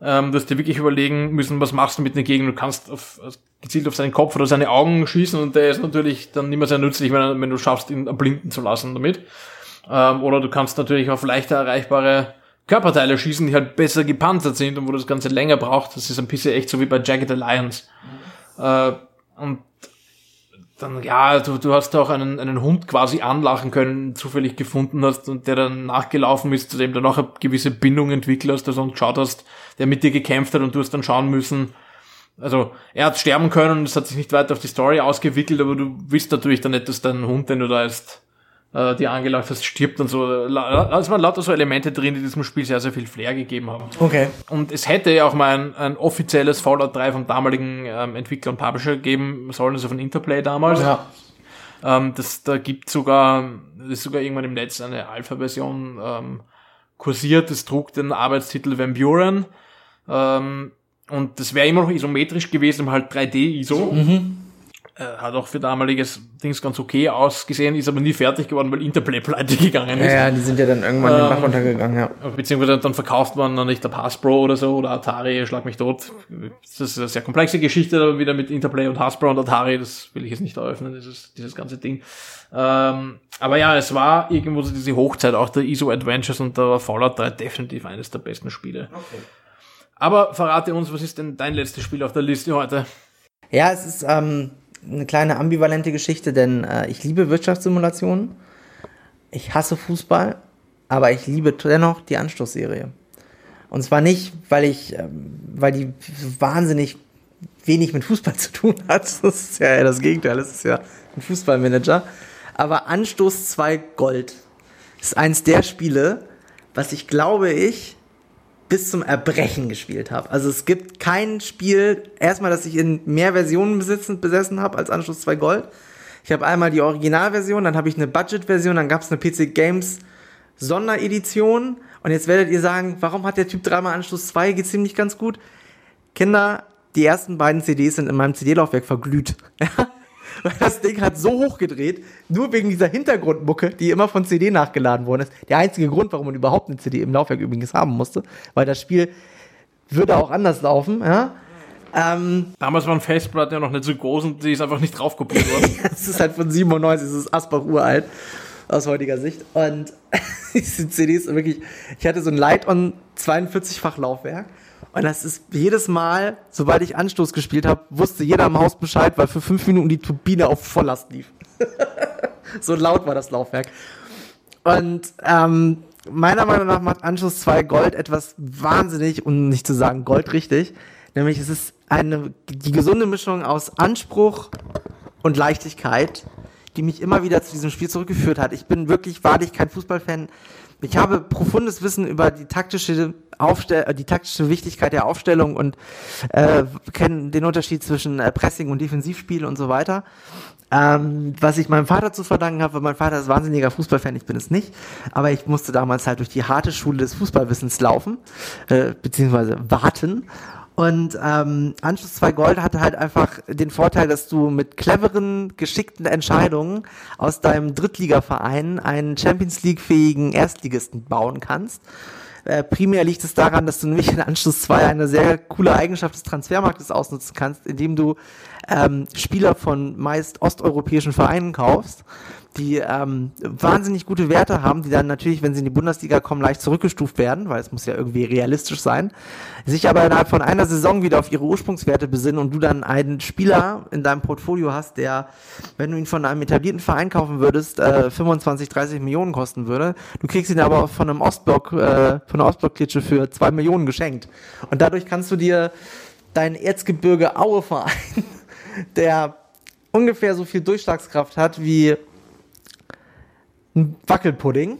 Ähm, du hast dir wirklich überlegen müssen, was machst du mit den Gegner. Du kannst auf, gezielt auf seinen Kopf oder seine Augen schießen und der ist natürlich dann nicht mehr sehr nützlich, wenn, wenn du schaffst, ihn erblinden zu lassen damit. Ähm, oder du kannst natürlich auf leichter erreichbare Körperteile schießen, die halt besser gepanzert sind und wo das Ganze länger braucht. Das ist ein bisschen echt so wie bei Jagged Alliance. Äh, und dann, ja, du, du hast auch einen, einen Hund quasi anlachen können, zufällig gefunden hast und der dann nachgelaufen ist, zu dem du noch eine gewisse Bindung entwickelt hast, also und geschaut hast, der mit dir gekämpft hat und du hast dann schauen müssen, also er hat sterben können, es hat sich nicht weiter auf die Story ausgewickelt, aber du wisst natürlich dann nicht, dass dein Hund, den du da jetzt äh, dir angelacht hast, stirbt und so. Also waren lauter so Elemente drin, die diesem Spiel sehr, sehr viel Flair gegeben haben. Okay. Und es hätte ja auch mal ein, ein offizielles Fallout 3 vom damaligen ähm, Entwickler und Publisher geben sollen, also von Interplay damals. Ja. Ähm, das, da gibt sogar, das ist sogar irgendwann im Netz eine Alpha-Version ähm, kursiert, das trug den Arbeitstitel Van Buren. Ähm, und das wäre immer noch isometrisch gewesen, halt 3D-ISO. Mhm. Äh, hat auch für damaliges Dings ganz okay ausgesehen, ist aber nie fertig geworden, weil Interplay pleite gegangen ist. Ja, ja, die sind ja dann irgendwann ähm, den Bach runtergegangen, ja. Beziehungsweise dann verkauft man dann nicht der Hasbro oder so oder Atari, schlag mich tot. Das ist eine sehr komplexe Geschichte, aber wieder mit Interplay und Hasbro und Atari, das will ich jetzt nicht eröffnen, dieses, dieses ganze Ding. Ähm, aber ja, es war irgendwo so diese Hochzeit auch der ISO Adventures und da war Fallout 3 definitiv eines der besten Spiele. Okay. Aber verrate uns, was ist denn dein letztes Spiel auf der Liste heute? Ja, es ist ähm, eine kleine ambivalente Geschichte, denn äh, ich liebe Wirtschaftssimulationen, ich hasse Fußball, aber ich liebe dennoch die Anstoßserie. Und zwar nicht, weil ich, ähm, weil die wahnsinnig wenig mit Fußball zu tun hat. Das ist ja das Gegenteil. Das ist ja ein Fußballmanager. Aber Anstoß 2 Gold ist eins der Spiele, was ich glaube ich bis zum Erbrechen gespielt habe. Also es gibt kein Spiel, erstmal, das ich in mehr Versionen besitzen, besessen habe als Anschluss 2 Gold. Ich habe einmal die Originalversion, dann habe ich eine Budget-Version, dann gab es eine PC Games Sonderedition. Und jetzt werdet ihr sagen, warum hat der Typ dreimal Anschluss 2? Geht ziemlich ganz gut. Kinder, die ersten beiden CDs sind in meinem CD-Laufwerk verglüht. weil das Ding hat so hochgedreht, nur wegen dieser Hintergrundmucke, die immer von CD nachgeladen worden ist. Der einzige Grund, warum man überhaupt eine CD im Laufwerk übrigens haben musste, weil das Spiel würde auch anders laufen, ja. Ähm, Damals waren Festplatten ja noch nicht so groß und die ist einfach nicht draufkopiert worden. das ist halt von 97, das ist Asbach uralt aus heutiger Sicht. Und diese CDs wirklich, ich hatte so ein Light-on 42-fach Laufwerk und das ist jedes Mal, sobald ich Anstoß gespielt habe, wusste jeder im Haus Bescheid, weil für fünf Minuten die Turbine auf Volllast lief. so laut war das Laufwerk. Und ähm, meiner Meinung nach macht Anschluss 2 Gold etwas wahnsinnig, um nicht zu sagen Gold richtig. Nämlich es ist eine, die gesunde Mischung aus Anspruch und Leichtigkeit, die mich immer wieder zu diesem Spiel zurückgeführt hat. Ich bin wirklich wahrlich kein Fußballfan. Ich habe profundes Wissen über die taktische Aufstell äh, die taktische Wichtigkeit der Aufstellung und äh, kenne den Unterschied zwischen äh, Pressing und Defensivspiel und so weiter. Ähm, was ich meinem Vater zu verdanken habe, weil mein Vater ist wahnsinniger Fußballfan, ich bin es nicht, aber ich musste damals halt durch die harte Schule des Fußballwissens laufen, äh, beziehungsweise warten und ähm, Anschluss 2 Gold hatte halt einfach den Vorteil, dass du mit cleveren, geschickten Entscheidungen aus deinem Drittligaverein einen Champions League-fähigen Erstligisten bauen kannst. Äh, primär liegt es daran, dass du nämlich in Anschluss 2 eine sehr coole Eigenschaft des Transfermarktes ausnutzen kannst, indem du ähm, Spieler von meist osteuropäischen Vereinen kaufst die ähm, wahnsinnig gute Werte haben, die dann natürlich, wenn sie in die Bundesliga kommen, leicht zurückgestuft werden, weil es muss ja irgendwie realistisch sein, sich aber innerhalb von einer Saison wieder auf ihre Ursprungswerte besinnen und du dann einen Spieler in deinem Portfolio hast, der, wenn du ihn von einem etablierten Verein kaufen würdest, äh, 25, 30 Millionen kosten würde. Du kriegst ihn aber von einem Ostblock, äh, von einer Ostblock-Klitsche für zwei Millionen geschenkt. Und dadurch kannst du dir deinen Erzgebirge Aue-Verein, der ungefähr so viel Durchschlagskraft hat wie ein Wackelpudding,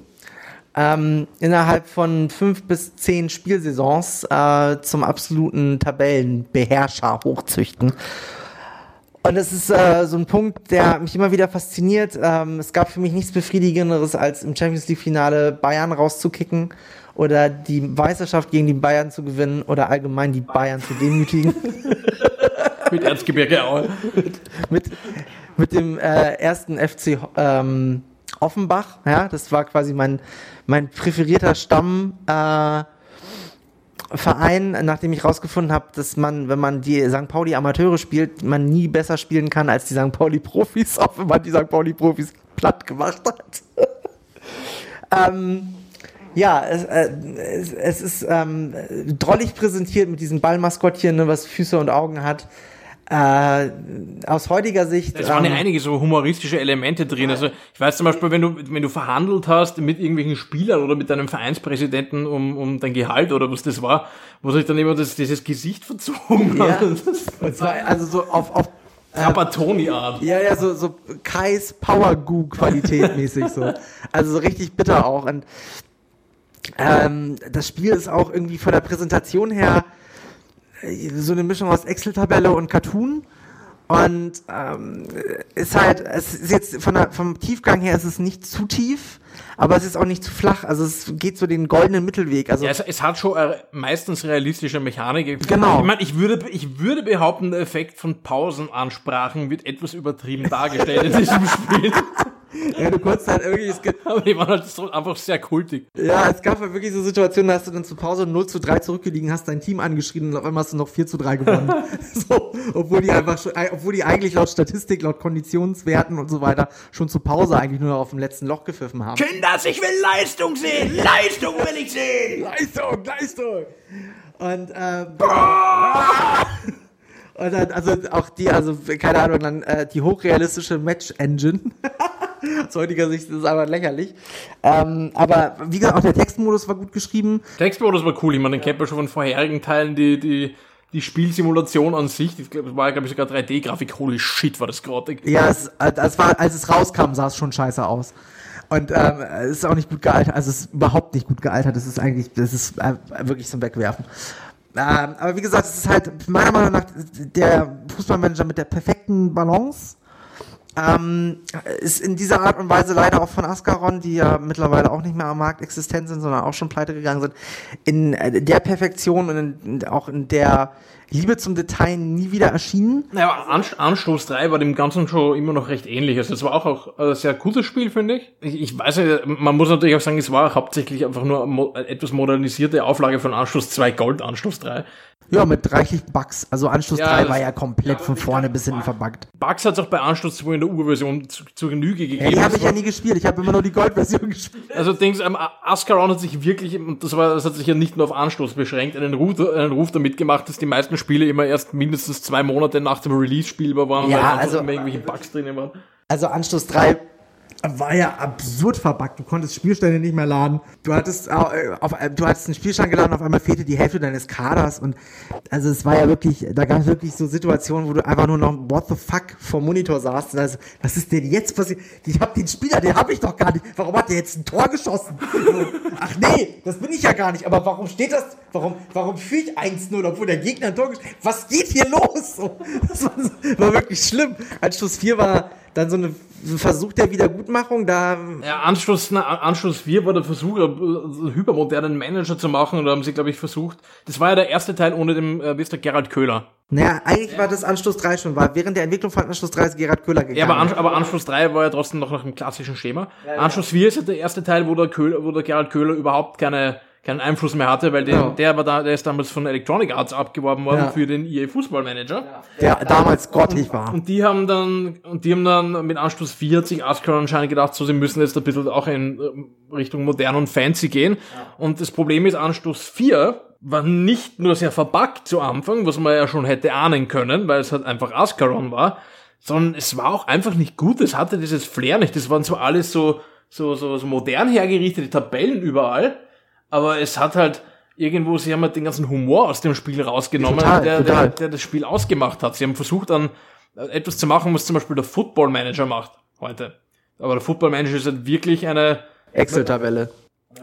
ähm, innerhalb von fünf bis zehn Spielsaisons äh, zum absoluten Tabellenbeherrscher hochzüchten. Und das ist äh, so ein Punkt, der mich immer wieder fasziniert. Ähm, es gab für mich nichts Befriedigenderes, als im Champions League-Finale Bayern rauszukicken oder die Meisterschaft gegen die Bayern zu gewinnen oder allgemein die Bayern zu demütigen. mit Erzgebirge Aue. mit, mit, dem äh, ersten FC ähm, Offenbach, ja, das war quasi mein, mein präferierter Stamm. Äh, nachdem ich rausgefunden habe, dass man, wenn man die St. Pauli Amateure spielt, man nie besser spielen kann als die St. Pauli Profis, auch wenn man die St. Pauli Profis platt gemacht hat. ähm, ja, es, äh, es, es ist ähm, drollig präsentiert mit diesem Ballmaskottchen, ne, was Füße und Augen hat. Äh, aus heutiger Sicht. Es waren ja ähm, einige so humoristische Elemente drin. Also ich weiß zum Beispiel, wenn du, wenn du verhandelt hast mit irgendwelchen Spielern oder mit deinem Vereinspräsidenten um, um dein Gehalt oder was das war, wo sich dann immer das, dieses Gesicht verzogen hat. Ja, zwar also so auf, auf Trapattoni-Art. Ja, ja, so, so Kais Power Goo Qualität mäßig so. Also so richtig bitter auch. Und ähm, das Spiel ist auch irgendwie von der Präsentation her so eine Mischung aus Excel-Tabelle und Cartoon. Und ähm, ist halt, es ist jetzt von der, vom Tiefgang her ist es nicht zu tief, aber es ist auch nicht zu flach. Also es geht so den goldenen Mittelweg. Also ja, es, es hat schon äh, meistens realistische Mechanik. Genau. Ich meine, ich würde, ich würde behaupten, der Effekt von Pausenansprachen wird etwas übertrieben dargestellt in diesem Spiel. Ja, du konntest halt irgendwie. Es Aber die waren halt so einfach sehr kultig. Ja, es gab halt wirklich so Situationen, da hast du dann zur Pause 0 zu 3 zurückgelegen, hast dein Team angeschrieben und auf einmal hast du noch 4 zu 3 gewonnen. so, obwohl die einfach schon, äh, obwohl die eigentlich laut Statistik, laut Konditionswerten und so weiter schon zur Pause eigentlich nur noch auf dem letzten Loch gepfiffen haben. Kinders, ich will Leistung sehen! Leistung will ich sehen! Leistung, Leistung! Und, äh, Und dann, also auch die, also keine Ahnung, dann äh, die hochrealistische Match-Engine. Aus heutiger Sicht ist es aber lächerlich. Ähm, aber wie gesagt, auch der Textmodus war gut geschrieben. Textmodus war cool. Ich meine, den kennt man schon von vorherigen Teilen, die, die, die Spielsimulation an sich. Das war, glaube ich, sogar 3D-Grafik. Holy shit, war das gerade. Ja, es, das war, als es rauskam, sah es schon scheiße aus. Und ähm, es ist auch nicht gut gealtert. Also es ist überhaupt nicht gut gealtert. Das ist eigentlich, das ist äh, wirklich zum Wegwerfen. Ähm, aber wie gesagt, es ist halt meiner Meinung nach der Fußballmanager mit der perfekten Balance ähm, ist in dieser Art und Weise leider auch von Ascaron, die ja mittlerweile auch nicht mehr am Markt existent sind, sondern auch schon pleite gegangen sind, in äh, der Perfektion und in, auch in der Liebe zum Detail nie wieder erschienen. Naja, Anstoß 3 war dem Ganzen schon immer noch recht ähnlich. Also es war auch, auch ein sehr gutes Spiel, finde ich. ich. ich. weiß nicht, man muss natürlich auch sagen, es war hauptsächlich einfach nur eine etwas modernisierte Auflage von Anstoß 2 Gold, Anstoß 3. Ja, mit reichlich Bugs. Also Anschluss ja, 3 war ja komplett ja, von vorne bis hinten verbuggt. Bugs hat es auch bei Anschluss 2 in der Urversion zu, zur Genüge gegeben. Ja, die habe ich ja nie gespielt. Ich habe immer nur die Gold-Version gespielt. Also denkst ähm, Ascaron hat sich wirklich, und das war, das hat sich ja nicht nur auf Anschluss beschränkt, einen Ruf, einen Ruf damit gemacht, dass die meisten Spiele immer erst mindestens zwei Monate nach dem Release spielbar waren, ja, weil also, immer irgendwelche Bugs drin waren. Also Anschluss 3 war ja absurd verbuggt. Du konntest Spielstände nicht mehr laden. Du hattest, äh, auf, du hattest einen Spielstand geladen, auf einmal fehlte die Hälfte deines Kaders und also es war ja wirklich, da gab es wirklich so Situationen, wo du einfach nur noch what the fuck vor Monitor saßt. Also, was ist denn jetzt passiert? Ich hab den Spieler, den habe ich doch gar nicht. Warum hat der jetzt ein Tor geschossen? Ach nee, das bin ich ja gar nicht. Aber warum steht das? Warum, warum führe ich 1-0, obwohl der Gegner ein Tor geschossen hat? Was geht hier los? Das war, war wirklich schlimm. Anschluss 4 war dann so eine Versuch der Wiedergutmachung, da. Ja, Anschluss, na, Anschluss 4 war der Versuch, einen hypermodernen Manager zu machen, und da haben sie, glaube ich, versucht. Das war ja der erste Teil ohne dem, äh, der, Gerald Köhler. Naja, eigentlich ja. war das Anschluss 3 schon, weil während der Entwicklung von Anschluss 3 ist Gerald Köhler gegangen. Ja, aber, An aber Anschluss 3 war ja trotzdem noch nach einem klassischen Schema. Ja, ja. Anschluss 4 ist ja der erste Teil, wo der, Köhler, wo der Gerald Köhler überhaupt keine, keinen Einfluss mehr hatte, weil den, Ja. der war da, der ist damals von Electronic Arts abgeworben worden Ja. für den EA Fußball Manager. Der damals grottig war. Und die haben dann, und die haben dann mit Anstoß 4 hat sich Ascron anscheinend gedacht, so, sie müssen jetzt ein bisschen auch in ähm, Richtung modern und fancy gehen. Und das Problem ist, Anstoß 4 war nicht nur sehr verbuggt zu Anfang, was man ja schon hätte ahnen können, weil es halt einfach Ascaron war, sondern es war auch einfach nicht gut. Es hatte dieses Flair nicht. Das waren zwar alles so, so, so, so modern hergerichtete Tabellen überall, aber es hat halt irgendwo, sie haben halt den ganzen Humor aus dem Spiel rausgenommen, Total, der, total. der, der das Spiel ausgemacht hat. Sie haben versucht, dann äh, etwas zu machen, was zum Beispiel der Football Manager macht heute. Aber der Football Manager ist halt wirklich eine, Excel-Tabelle.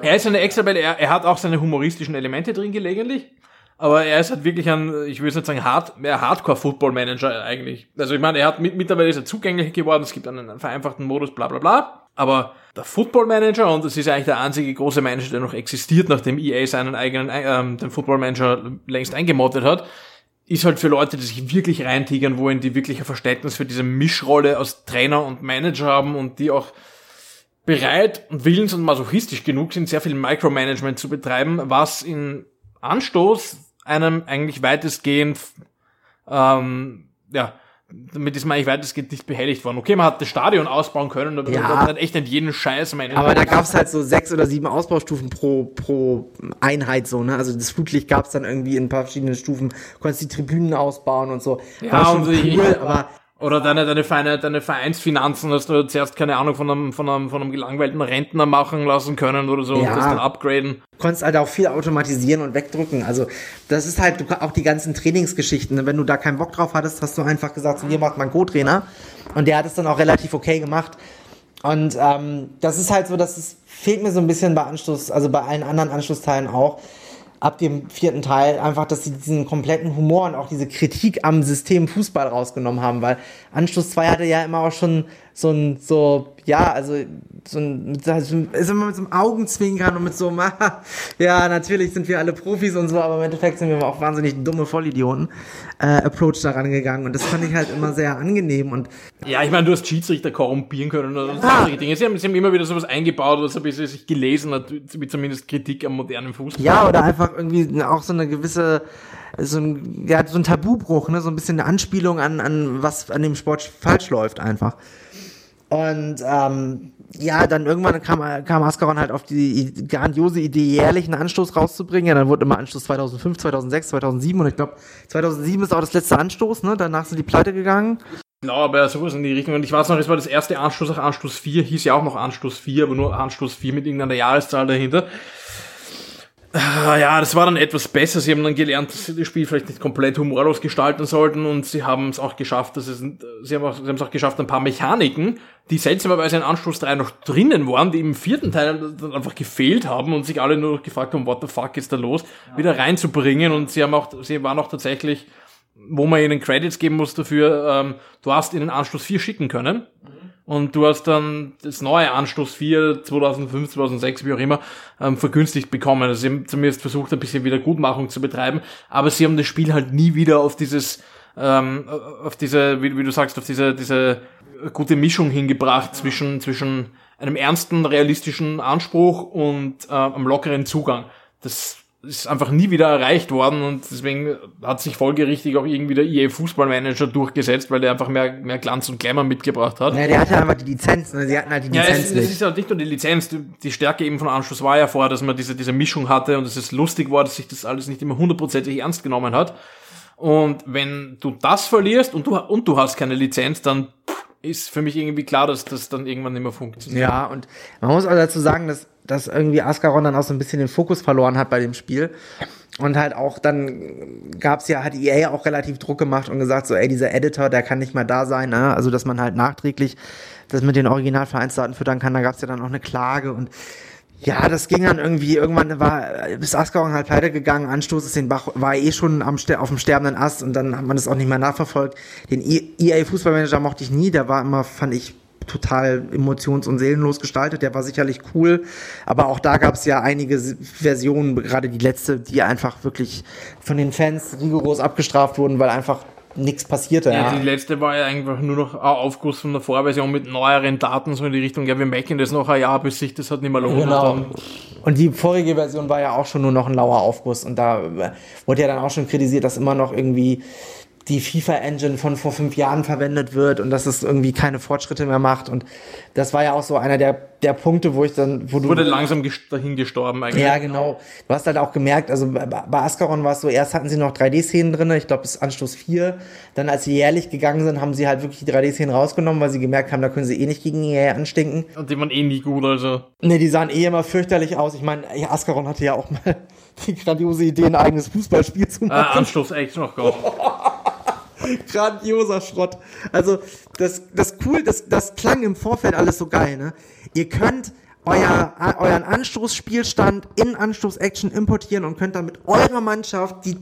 er ist eine weil er, er hat auch seine humoristischen Elemente drin gelegentlich. Aber er ist halt wirklich ein, ich will jetzt nicht sagen hard, mehr Hardcore-Football-Manager eigentlich. Also ich meine, er hat mit, mittlerweile ist er zugänglich geworden, es gibt einen, einen vereinfachten Modus, bla bla bla. Aber der Football-Manager, und das ist eigentlich der einzige große Manager, der noch existiert, nachdem EA seinen eigenen, ähm, den Football-Manager längst eingemottet hat, ist halt für Leute, die sich wirklich reintigern wollen, die wirklich ein Verständnis für diese Mischrolle aus Trainer und Manager haben und die auch bereit und willens und masochistisch genug sind, sehr viel Micromanagement zu betreiben, was in Anstoß einem eigentlich weitestgehend, ähm, ja, damit ist man eigentlich weitestgehend nicht behelligt worden. Okay, man hat das Stadion ausbauen können, aber Ja. man hat echt nicht jeden Scheiß meine, Aber da gab's halt so sechs oder sieben Ausbaustufen pro, pro Einheit so, ne? Also das Flutlicht gab's dann irgendwie in ein paar verschiedenen Stufen, konntest die Tribünen ausbauen und so. Ja, War schon und cool, aber Oder deine, deine, Vereine, deine Vereinsfinanzen, dass du zuerst, keine Ahnung, von einem, von einem, von einem gelangweilten Rentner machen lassen können oder so Ja. und das dann upgraden. konntest halt auch viel automatisieren und wegdrücken. Also das ist halt du- auch die ganzen Trainingsgeschichten. Wenn du da keinen Bock drauf hattest, hast du einfach gesagt, so, hier macht man Co-Trainer. Und der hat es dann auch relativ okay gemacht. Und ähm, das ist halt so, dass es fehlt mir so ein bisschen bei Anschluss, also bei allen anderen Anschlussteilen auch. Ab dem vierten Teil einfach, dass sie diesen kompletten Humor und auch diese Kritik am System Fußball rausgenommen haben, weil Anschluss 2 hatte ja immer auch schon so ein, so, ja, also so ein, mit, also ist immer mit so einem Augenzwinkern und mit so einem, ja, natürlich sind wir alle Profis und so, aber im Endeffekt sind wir auch wahnsinnig dumme Vollidioten, äh, Approach daran gegangen und das fand ich halt immer sehr angenehm und Ja, ich meine, du hast Schiedsrichter korrumpieren können oder solche Dinge. Sie haben, sie haben immer wieder sowas eingebaut, was ein bisschen sich gelesen hat, wie zumindest Kritik am modernen Fußball. Ja, oder einfach irgendwie auch so eine gewisse, so ein, ja, so ein Tabubruch, ne, so ein bisschen eine Anspielung an, an was an dem Sport falsch läuft einfach. Und ähm, ja, dann irgendwann kam, kam Ascaron halt auf die grandiose Idee, jährlich einen Anstoß rauszubringen. Ja, dann wurde immer Anstoß 2005, 2006, 2007 und ich glaube 2007 ist auch das letzte Anstoß, ne? Danach sind die pleite gegangen. Genau, aber sowas in die Richtung. Und ich weiß noch, es war das erste Anstoß, auch Anstoß 4, hieß ja auch noch Anstoß 4, aber nur Anstoß 4 mit irgendeiner Jahreszahl dahinter. Ah, Ja, das war dann etwas besser. Sie haben dann gelernt, dass sie das Spiel vielleicht nicht komplett humorlos gestalten sollten und sie haben es auch geschafft, dass es, sie haben auch, sie haben es auch geschafft, ein paar Mechaniken, die seltsamerweise in Anstoß 3 noch drinnen waren, die im vierten Teil dann einfach gefehlt haben und sich alle nur noch gefragt haben, what the fuck ist da los, wieder reinzubringen und sie haben auch, sie waren auch tatsächlich, wo man ihnen Credits geben muss dafür, ähm, du hast ihnen Anstoß 4 schicken können. Und du hast dann das neue Anstoß 4 2005, 2006, wie auch immer, ähm, vergünstigt bekommen. Also sie haben zumindest versucht, ein bisschen Wiedergutmachung zu betreiben, aber sie haben das Spiel halt nie wieder auf dieses, ähm, auf diese, wie, wie du sagst, auf diese, diese gute Mischung hingebracht zwischen, zwischen einem ernsten, realistischen Anspruch und äh, einem lockeren Zugang. Das ist einfach nie wieder erreicht worden und deswegen hat sich folgerichtig auch irgendwie der EA Fußballmanager durchgesetzt, weil der einfach mehr, mehr Glanz und Glamour mitgebracht hat. Ja, der hatte einfach die Lizenz, ne? Sie hatten halt die Ja, Lizenz es, es nicht. ist ja nicht nur die Lizenz, die, die Stärke eben von Anschluss war ja vorher, dass man diese, diese Mischung hatte und dass es lustig war, dass sich das alles nicht immer hundertprozentig ernst genommen hat. Und wenn du das verlierst und du, und du hast keine Lizenz, dann ist für mich irgendwie klar, dass das dann irgendwann nicht mehr funktioniert. Ja, und man muss auch dazu sagen, dass, dass irgendwie Ascaron dann auch so ein bisschen den Fokus verloren hat bei dem Spiel. Und halt auch dann gab's ja, hat EA auch relativ Druck gemacht und gesagt, so, ey, dieser Editor, der kann nicht mehr da sein, ne? Also, dass man halt nachträglich das mit den Originalvereinsdaten füttern kann, da gab's ja dann auch eine Klage und ja, das ging dann irgendwie, irgendwann war, bis Ascaron halt pleite gegangen, Anstoß ist den Bach, war eh schon am, auf dem sterbenden Ast und dann hat man das auch nicht mehr nachverfolgt. Den EA Fußballmanager mochte ich nie, der war immer, fand ich, total emotions- und seelenlos gestaltet, der war sicherlich cool, aber auch da gab es ja einige Versionen, gerade die letzte, die einfach wirklich von den Fans rigoros abgestraft wurden, weil einfach nichts passierte. Ja, Ja, die letzte war ja einfach nur noch ein Aufguss von der Vorversion mit neueren Daten, so in die Richtung, ja, wir mecken das noch ein Jahr, bis sich das hat nicht mehr lohnt. Genau. Und Und die vorige Version war ja auch schon nur noch ein lauer Aufguss. Und da äh, wurde ja dann auch schon kritisiert, dass immer noch irgendwie die FIFA-Engine von vor fünf Jahren verwendet wird und dass es irgendwie keine Fortschritte mehr macht. Und das war ja auch so einer der, der Punkte, wo ich dann, wo du. wurde langsam ges- dahin gestorben eigentlich. ja, genau. Du hast halt auch gemerkt, also bei bei Ascaron war es so, erst hatten sie noch 3D-Szenen drin, ich glaube bis Anstoß 4. Dann, als sie jährlich gegangen sind, haben sie halt wirklich die 3D-Szenen rausgenommen, weil sie gemerkt haben, da können sie eh nicht gegen EA anstinken. Und die waren eh nie gut, also. Ne, die sahen eh immer fürchterlich aus. Ich meine, Ascaron hatte ja auch mal die grandiose Idee, ein eigenes Fußballspiel zu Äh, machen. Anstoß echt noch Gott. Grandioser Schrott. Also, das, das cool, das, das klang im Vorfeld alles so geil, ne? Ihr könnt euer, euren Anstoßspielstand in Anstoß-Action importieren und könnt dann mit eurer Mannschaft die,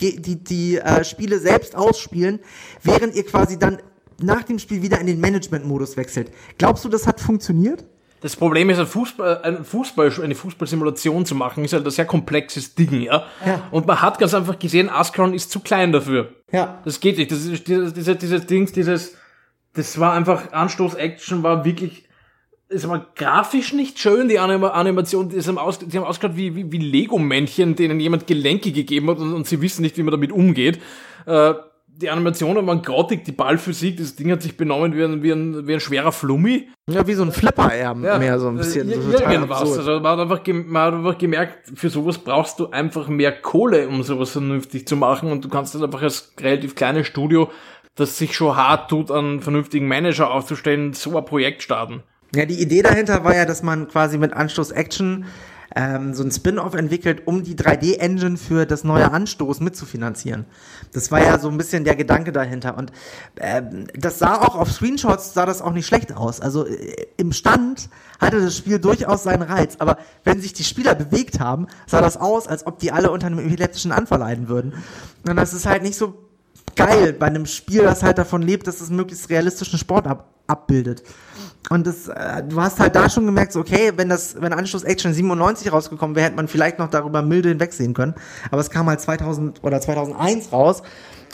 die, die, die äh, Spiele selbst ausspielen, während ihr quasi dann nach dem Spiel wieder in den Management-Modus wechselt. Glaubst du, das hat funktioniert? Das Problem ist, ein Fußball, ein Fußball, eine Fußballsimulation zu machen, ist halt ein sehr komplexes Ding, ja? Ja. Und man hat ganz einfach gesehen, Ascaron ist zu klein dafür. Ja. Das geht nicht. Das ist dieses, dieses, dieses Dings, dieses, das war einfach, Anstoß-Action war wirklich, es war grafisch nicht schön, die Anima Animation, die haben, aus, die haben ausgeschaut wie, wie, wie Lego-Männchen, denen jemand Gelenke gegeben hat und, und sie wissen nicht, wie man damit umgeht. Äh, die Animationen waren grottig, die Ballphysik, das Ding hat sich benommen wie ein, wie ein, wie ein schwerer Flummi. Ja, wie so ein Flipper eher mehr so ein bisschen. Äh, so irgendwas. Also man hat, einfach man hat einfach gemerkt, für sowas brauchst du einfach mehr Kohle, um sowas vernünftig zu machen. Und du kannst das einfach als relativ kleines Studio, das sich schon hart tut, einen vernünftigen Manager aufzustellen, so ein Projekt starten. Ja, die Idee dahinter war ja, dass man quasi mit Anstoß Action ähm, so ein Spin-off entwickelt, um die 3D-Engine für das neue Anstoß mitzufinanzieren. Das war ja so ein bisschen der Gedanke dahinter. Und ähm, das sah auch auf Screenshots, sah das auch nicht schlecht aus. Also äh, im Stand hatte das Spiel durchaus seinen Reiz. Aber wenn sich die Spieler bewegt haben, sah das aus, als ob die alle unter einem epileptischen Anfall leiden würden. Und das ist halt nicht so geil bei einem Spiel, das halt davon lebt, dass es möglichst realistischen Sport ab abbildet. Und das, äh, du hast halt da schon gemerkt, so, okay, wenn das, wenn Anschluss Action 97 rausgekommen wäre, hätte man vielleicht noch darüber milde hinwegsehen können. Aber es kam halt 2000 oder 2001 raus.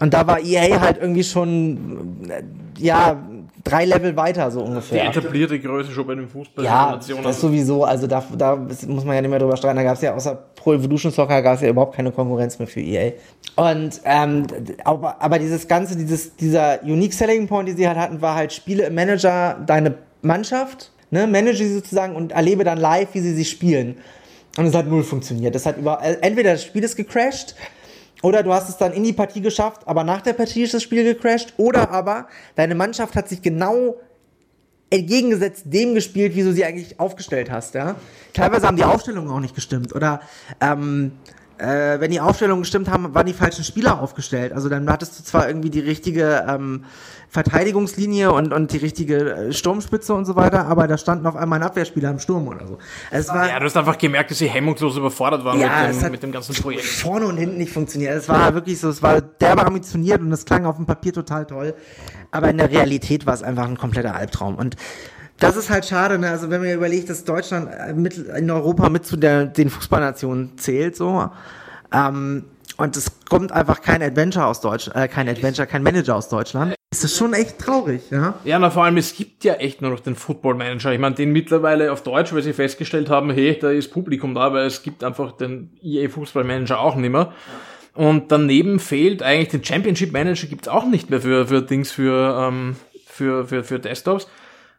Und da war EA halt irgendwie schon, äh, ja, drei Level weiter, so Die ungefähr. etablierte Größe schon bei den Ja, Fußballsimulationen. das sowieso. Also da, da muss man ja nicht mehr drüber streiten. Da gab es ja außer Pro Evolution Soccer gab es ja überhaupt keine Konkurrenz mehr für EA. Und ähm, aber, aber dieses ganze, dieses, dieser Unique Selling Point, die sie halt hatten, war halt Spiele im Manager deine Mannschaft, ne, manage sie sozusagen und erlebe dann live, wie sie sie spielen. Und es hat null funktioniert. Das hat über, äh, entweder das Spiel ist gecrashed oder du hast es dann in die Partie geschafft, aber nach der Partie ist das Spiel gecrashed. Oder aber deine Mannschaft hat sich genau entgegengesetzt dem gespielt, wie du sie eigentlich aufgestellt hast. Ja? Teilweise haben die Aufstellungen auch nicht gestimmt. Oder ähm, äh, wenn die Aufstellungen gestimmt haben, waren die falschen Spieler aufgestellt. Also dann hattest du zwar irgendwie die richtige ähm, Verteidigungslinie und, und die richtige äh, Sturmspitze und so weiter, aber da stand noch einmal ein Abwehrspieler im Sturm oder so. Es war, ja, du hast einfach gemerkt, dass sie hemmungslos überfordert waren Ja, mit, dem, mit dem ganzen Projekt. vorne und hinten nicht funktioniert. Es war wirklich so, es war derbe ambitioniert und es klang auf dem Papier total toll. Aber in der Realität war es einfach ein kompletter Albtraum. Und das ist halt schade, ne? Also wenn man überlegt, dass Deutschland äh, mit, in Europa mit zu der, den Fußballnationen zählt, so. Ähm, und es kommt einfach kein Adventure aus Deutschland, äh, kein Adventure, kein Manager aus Deutschland. Ist das schon echt traurig, ja? Ja, na vor allem, es gibt ja echt nur noch den Football Manager. Ich meine, den mittlerweile auf Deutsch, weil sie festgestellt haben, hey, da ist Publikum da, weil es gibt einfach den EA Fußball Manager auch nicht mehr. Und daneben fehlt eigentlich den Championship Manager gibt's auch nicht mehr für, für Dings für, ähm, für, für, für Desktops.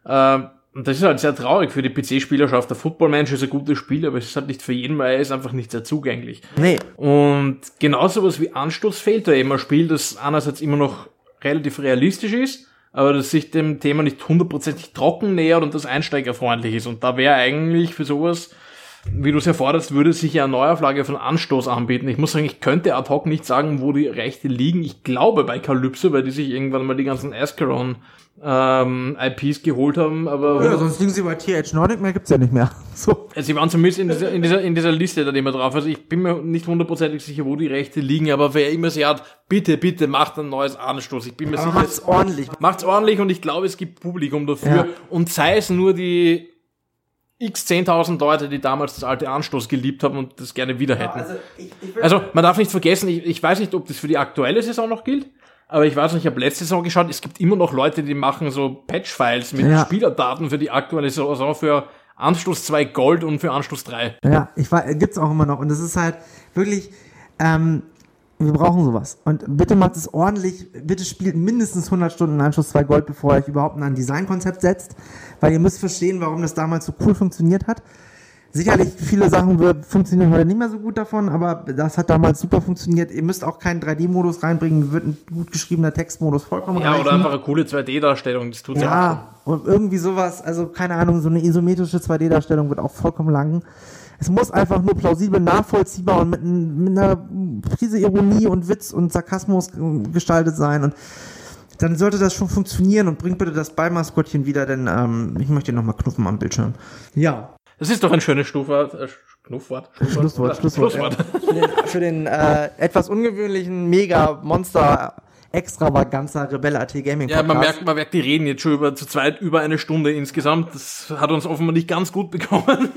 Ähm, und das ist halt sehr traurig für die PC-Spielerschaft. Der Football Manager ist ein gutes Spiel, aber es ist halt nicht für jeden, weil er ist einfach nicht sehr zugänglich. Nee. Und genauso was wie Anstoß fehlt da eben ein Spiel, das einerseits immer noch relativ realistisch ist, aber das sich dem Thema nicht hundertprozentig trocken nähert und das einsteigerfreundlich ist. Und da wäre eigentlich für sowas, wie du es erforderst, würde sich ja eine Neuauflage von Anstoß anbieten. Ich muss sagen, ich könnte ad hoc nicht sagen, wo die Rechte liegen. Ich glaube bei Calypso, weil die sich irgendwann mal die ganzen Ascaron ähm, IPs geholt haben, aber Ja, sonst liegen sie bei TH Nordic, mehr gibt's ja nicht mehr. So. sie waren zumindest in dieser, in dieser, in dieser Liste da immer drauf. Also ich bin mir nicht hundertprozentig sicher, wo die Rechte liegen, aber wer immer sie hat, bitte, bitte macht ein neues Anstoß. Ich bin mir Aber sicher, macht's ordentlich. macht's ordentlich und ich glaube, es gibt Publikum dafür. Ja. Und sei es nur die x 10.000 Leute, die damals das alte Anstoß geliebt haben und das gerne wieder hätten. ich, ich Also man darf nicht vergessen, ich, ich weiß nicht, ob das für die aktuelle Saison noch gilt, Aber ich weiß nicht, ich habe letzte Saison geschaut, es gibt immer noch Leute, die machen so Patch-Files mit Ja. Spielerdaten für die aktuelle Saison für Anschluss 2 Gold und für Anschluss 3. Ja, ich weiß, gibt's auch immer noch. Und das ist halt wirklich, ähm, wir brauchen sowas. Und bitte macht es ordentlich, bitte spielt mindestens 100 Stunden Anschluss 2 Gold, bevor ihr euch überhaupt ein Designkonzept setzt. Weil ihr müsst verstehen, warum das damals so cool funktioniert hat. Sicherlich, viele Sachen funktionieren heute nicht mehr so gut davon, aber das hat damals super funktioniert. Ihr müsst auch keinen 3D-Modus reinbringen, wird ein gut geschriebener Textmodus vollkommen Ja, reichen. oder einfach eine coole 2D-Darstellung, das tut's ja, auch. Ja, und irgendwie sowas, also keine Ahnung, so eine isometrische 2D-Darstellung wird auch vollkommen lang. Es muss einfach nur plausibel, nachvollziehbar und mit, mit einer Prise Ironie und Witz und Sarkasmus gestaltet sein. Und dann sollte das schon funktionieren und bringt bitte das Ballmaskottchen wieder, denn ähm, ich möchte nochmal knuffen am Bildschirm. Ja, Das ist doch ein schönes Schlusswort. Äh, Schlusswort? Schlusswort, Schlusswort, Schlusswort. für den, für den äh, etwas ungewöhnlichen Mega-Monster extravaganza Rebelle.at Gaming Ja, Podcast. man merkt, man merkt, die reden jetzt schon über zu zweit über eine Stunde insgesamt. Das hat uns offenbar nicht ganz gut bekommen.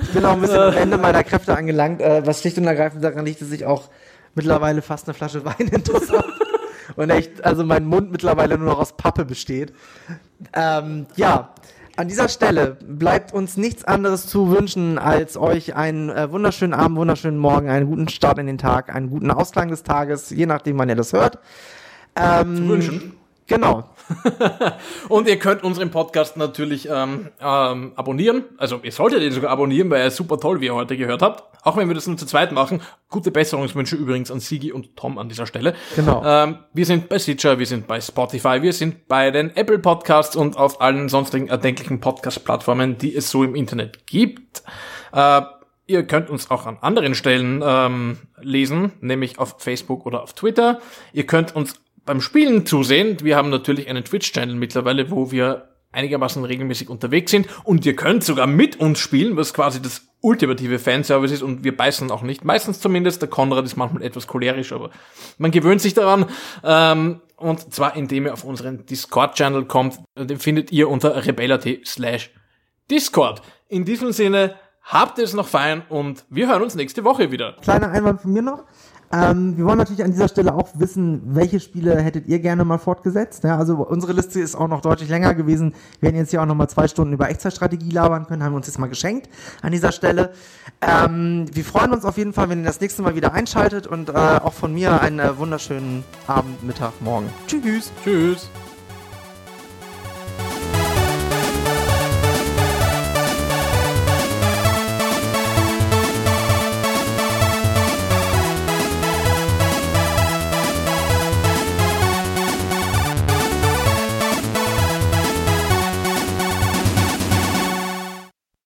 Ich bin auch ein bisschen am Ende meiner Kräfte angelangt, äh, was schlicht und ergreifend daran liegt, dass ich auch mittlerweile fast eine Flasche Wein intus habe. Und echt, also mein Mund mittlerweile nur noch aus Pappe besteht. Ähm, ja, an dieser Stelle bleibt uns nichts anderes zu wünschen, als euch einen äh, wunderschönen Abend, wunderschönen Morgen, einen guten Start in den Tag, einen guten Ausklang des Tages, je nachdem, wann ihr das hört. Ähm, wünschen. Genau. Und ihr könnt unseren Podcast natürlich ähm, ähm, abonnieren. Also ihr solltet ihn sogar abonnieren, weil er ist super toll, wie ihr heute gehört habt. Auch wenn wir das nur zu zweit machen. Gute Besserungswünsche übrigens an Sigi und Tom an dieser Stelle. Genau. Ähm, wir sind bei Stitcher, wir sind bei Spotify, wir sind bei den Apple Podcasts und auf allen sonstigen erdenklichen Podcast-Plattformen, die es so im Internet gibt. Äh, Ihr könnt uns auch an anderen Stellen ähm, lesen, nämlich auf Facebook oder auf Twitter. Ihr könnt uns beim Spielen zusehen. Wir haben natürlich einen Twitch-Channel mittlerweile, wo wir einigermaßen regelmäßig unterwegs sind. Und ihr könnt sogar mit uns spielen, was quasi das ultimative Fanservice ist. Und wir beißen auch nicht. Meistens zumindest. Der Konrad ist manchmal etwas cholerisch, aber man gewöhnt sich daran. Ähm, und zwar indem ihr auf unseren Discord-Channel kommt. Den findet ihr unter rebellat slash Discord. In diesem Sinne, habt es noch fein und wir hören uns nächste Woche wieder. Kleiner Einwand von mir noch. Ähm, wir wollen natürlich an dieser Stelle auch wissen, welche Spiele hättet ihr gerne mal fortgesetzt. Ja, also unsere Liste ist auch noch deutlich länger gewesen. Wir hätten jetzt hier auch noch mal zwei Stunden über Echtzeitstrategie labern können, haben wir uns jetzt mal geschenkt an dieser Stelle. Ähm, wir freuen uns auf jeden Fall, wenn ihr das nächste Mal wieder einschaltet und äh, auch von mir einen äh, wunderschönen Abend, Mittag, Morgen. Tschüss. Tschüss.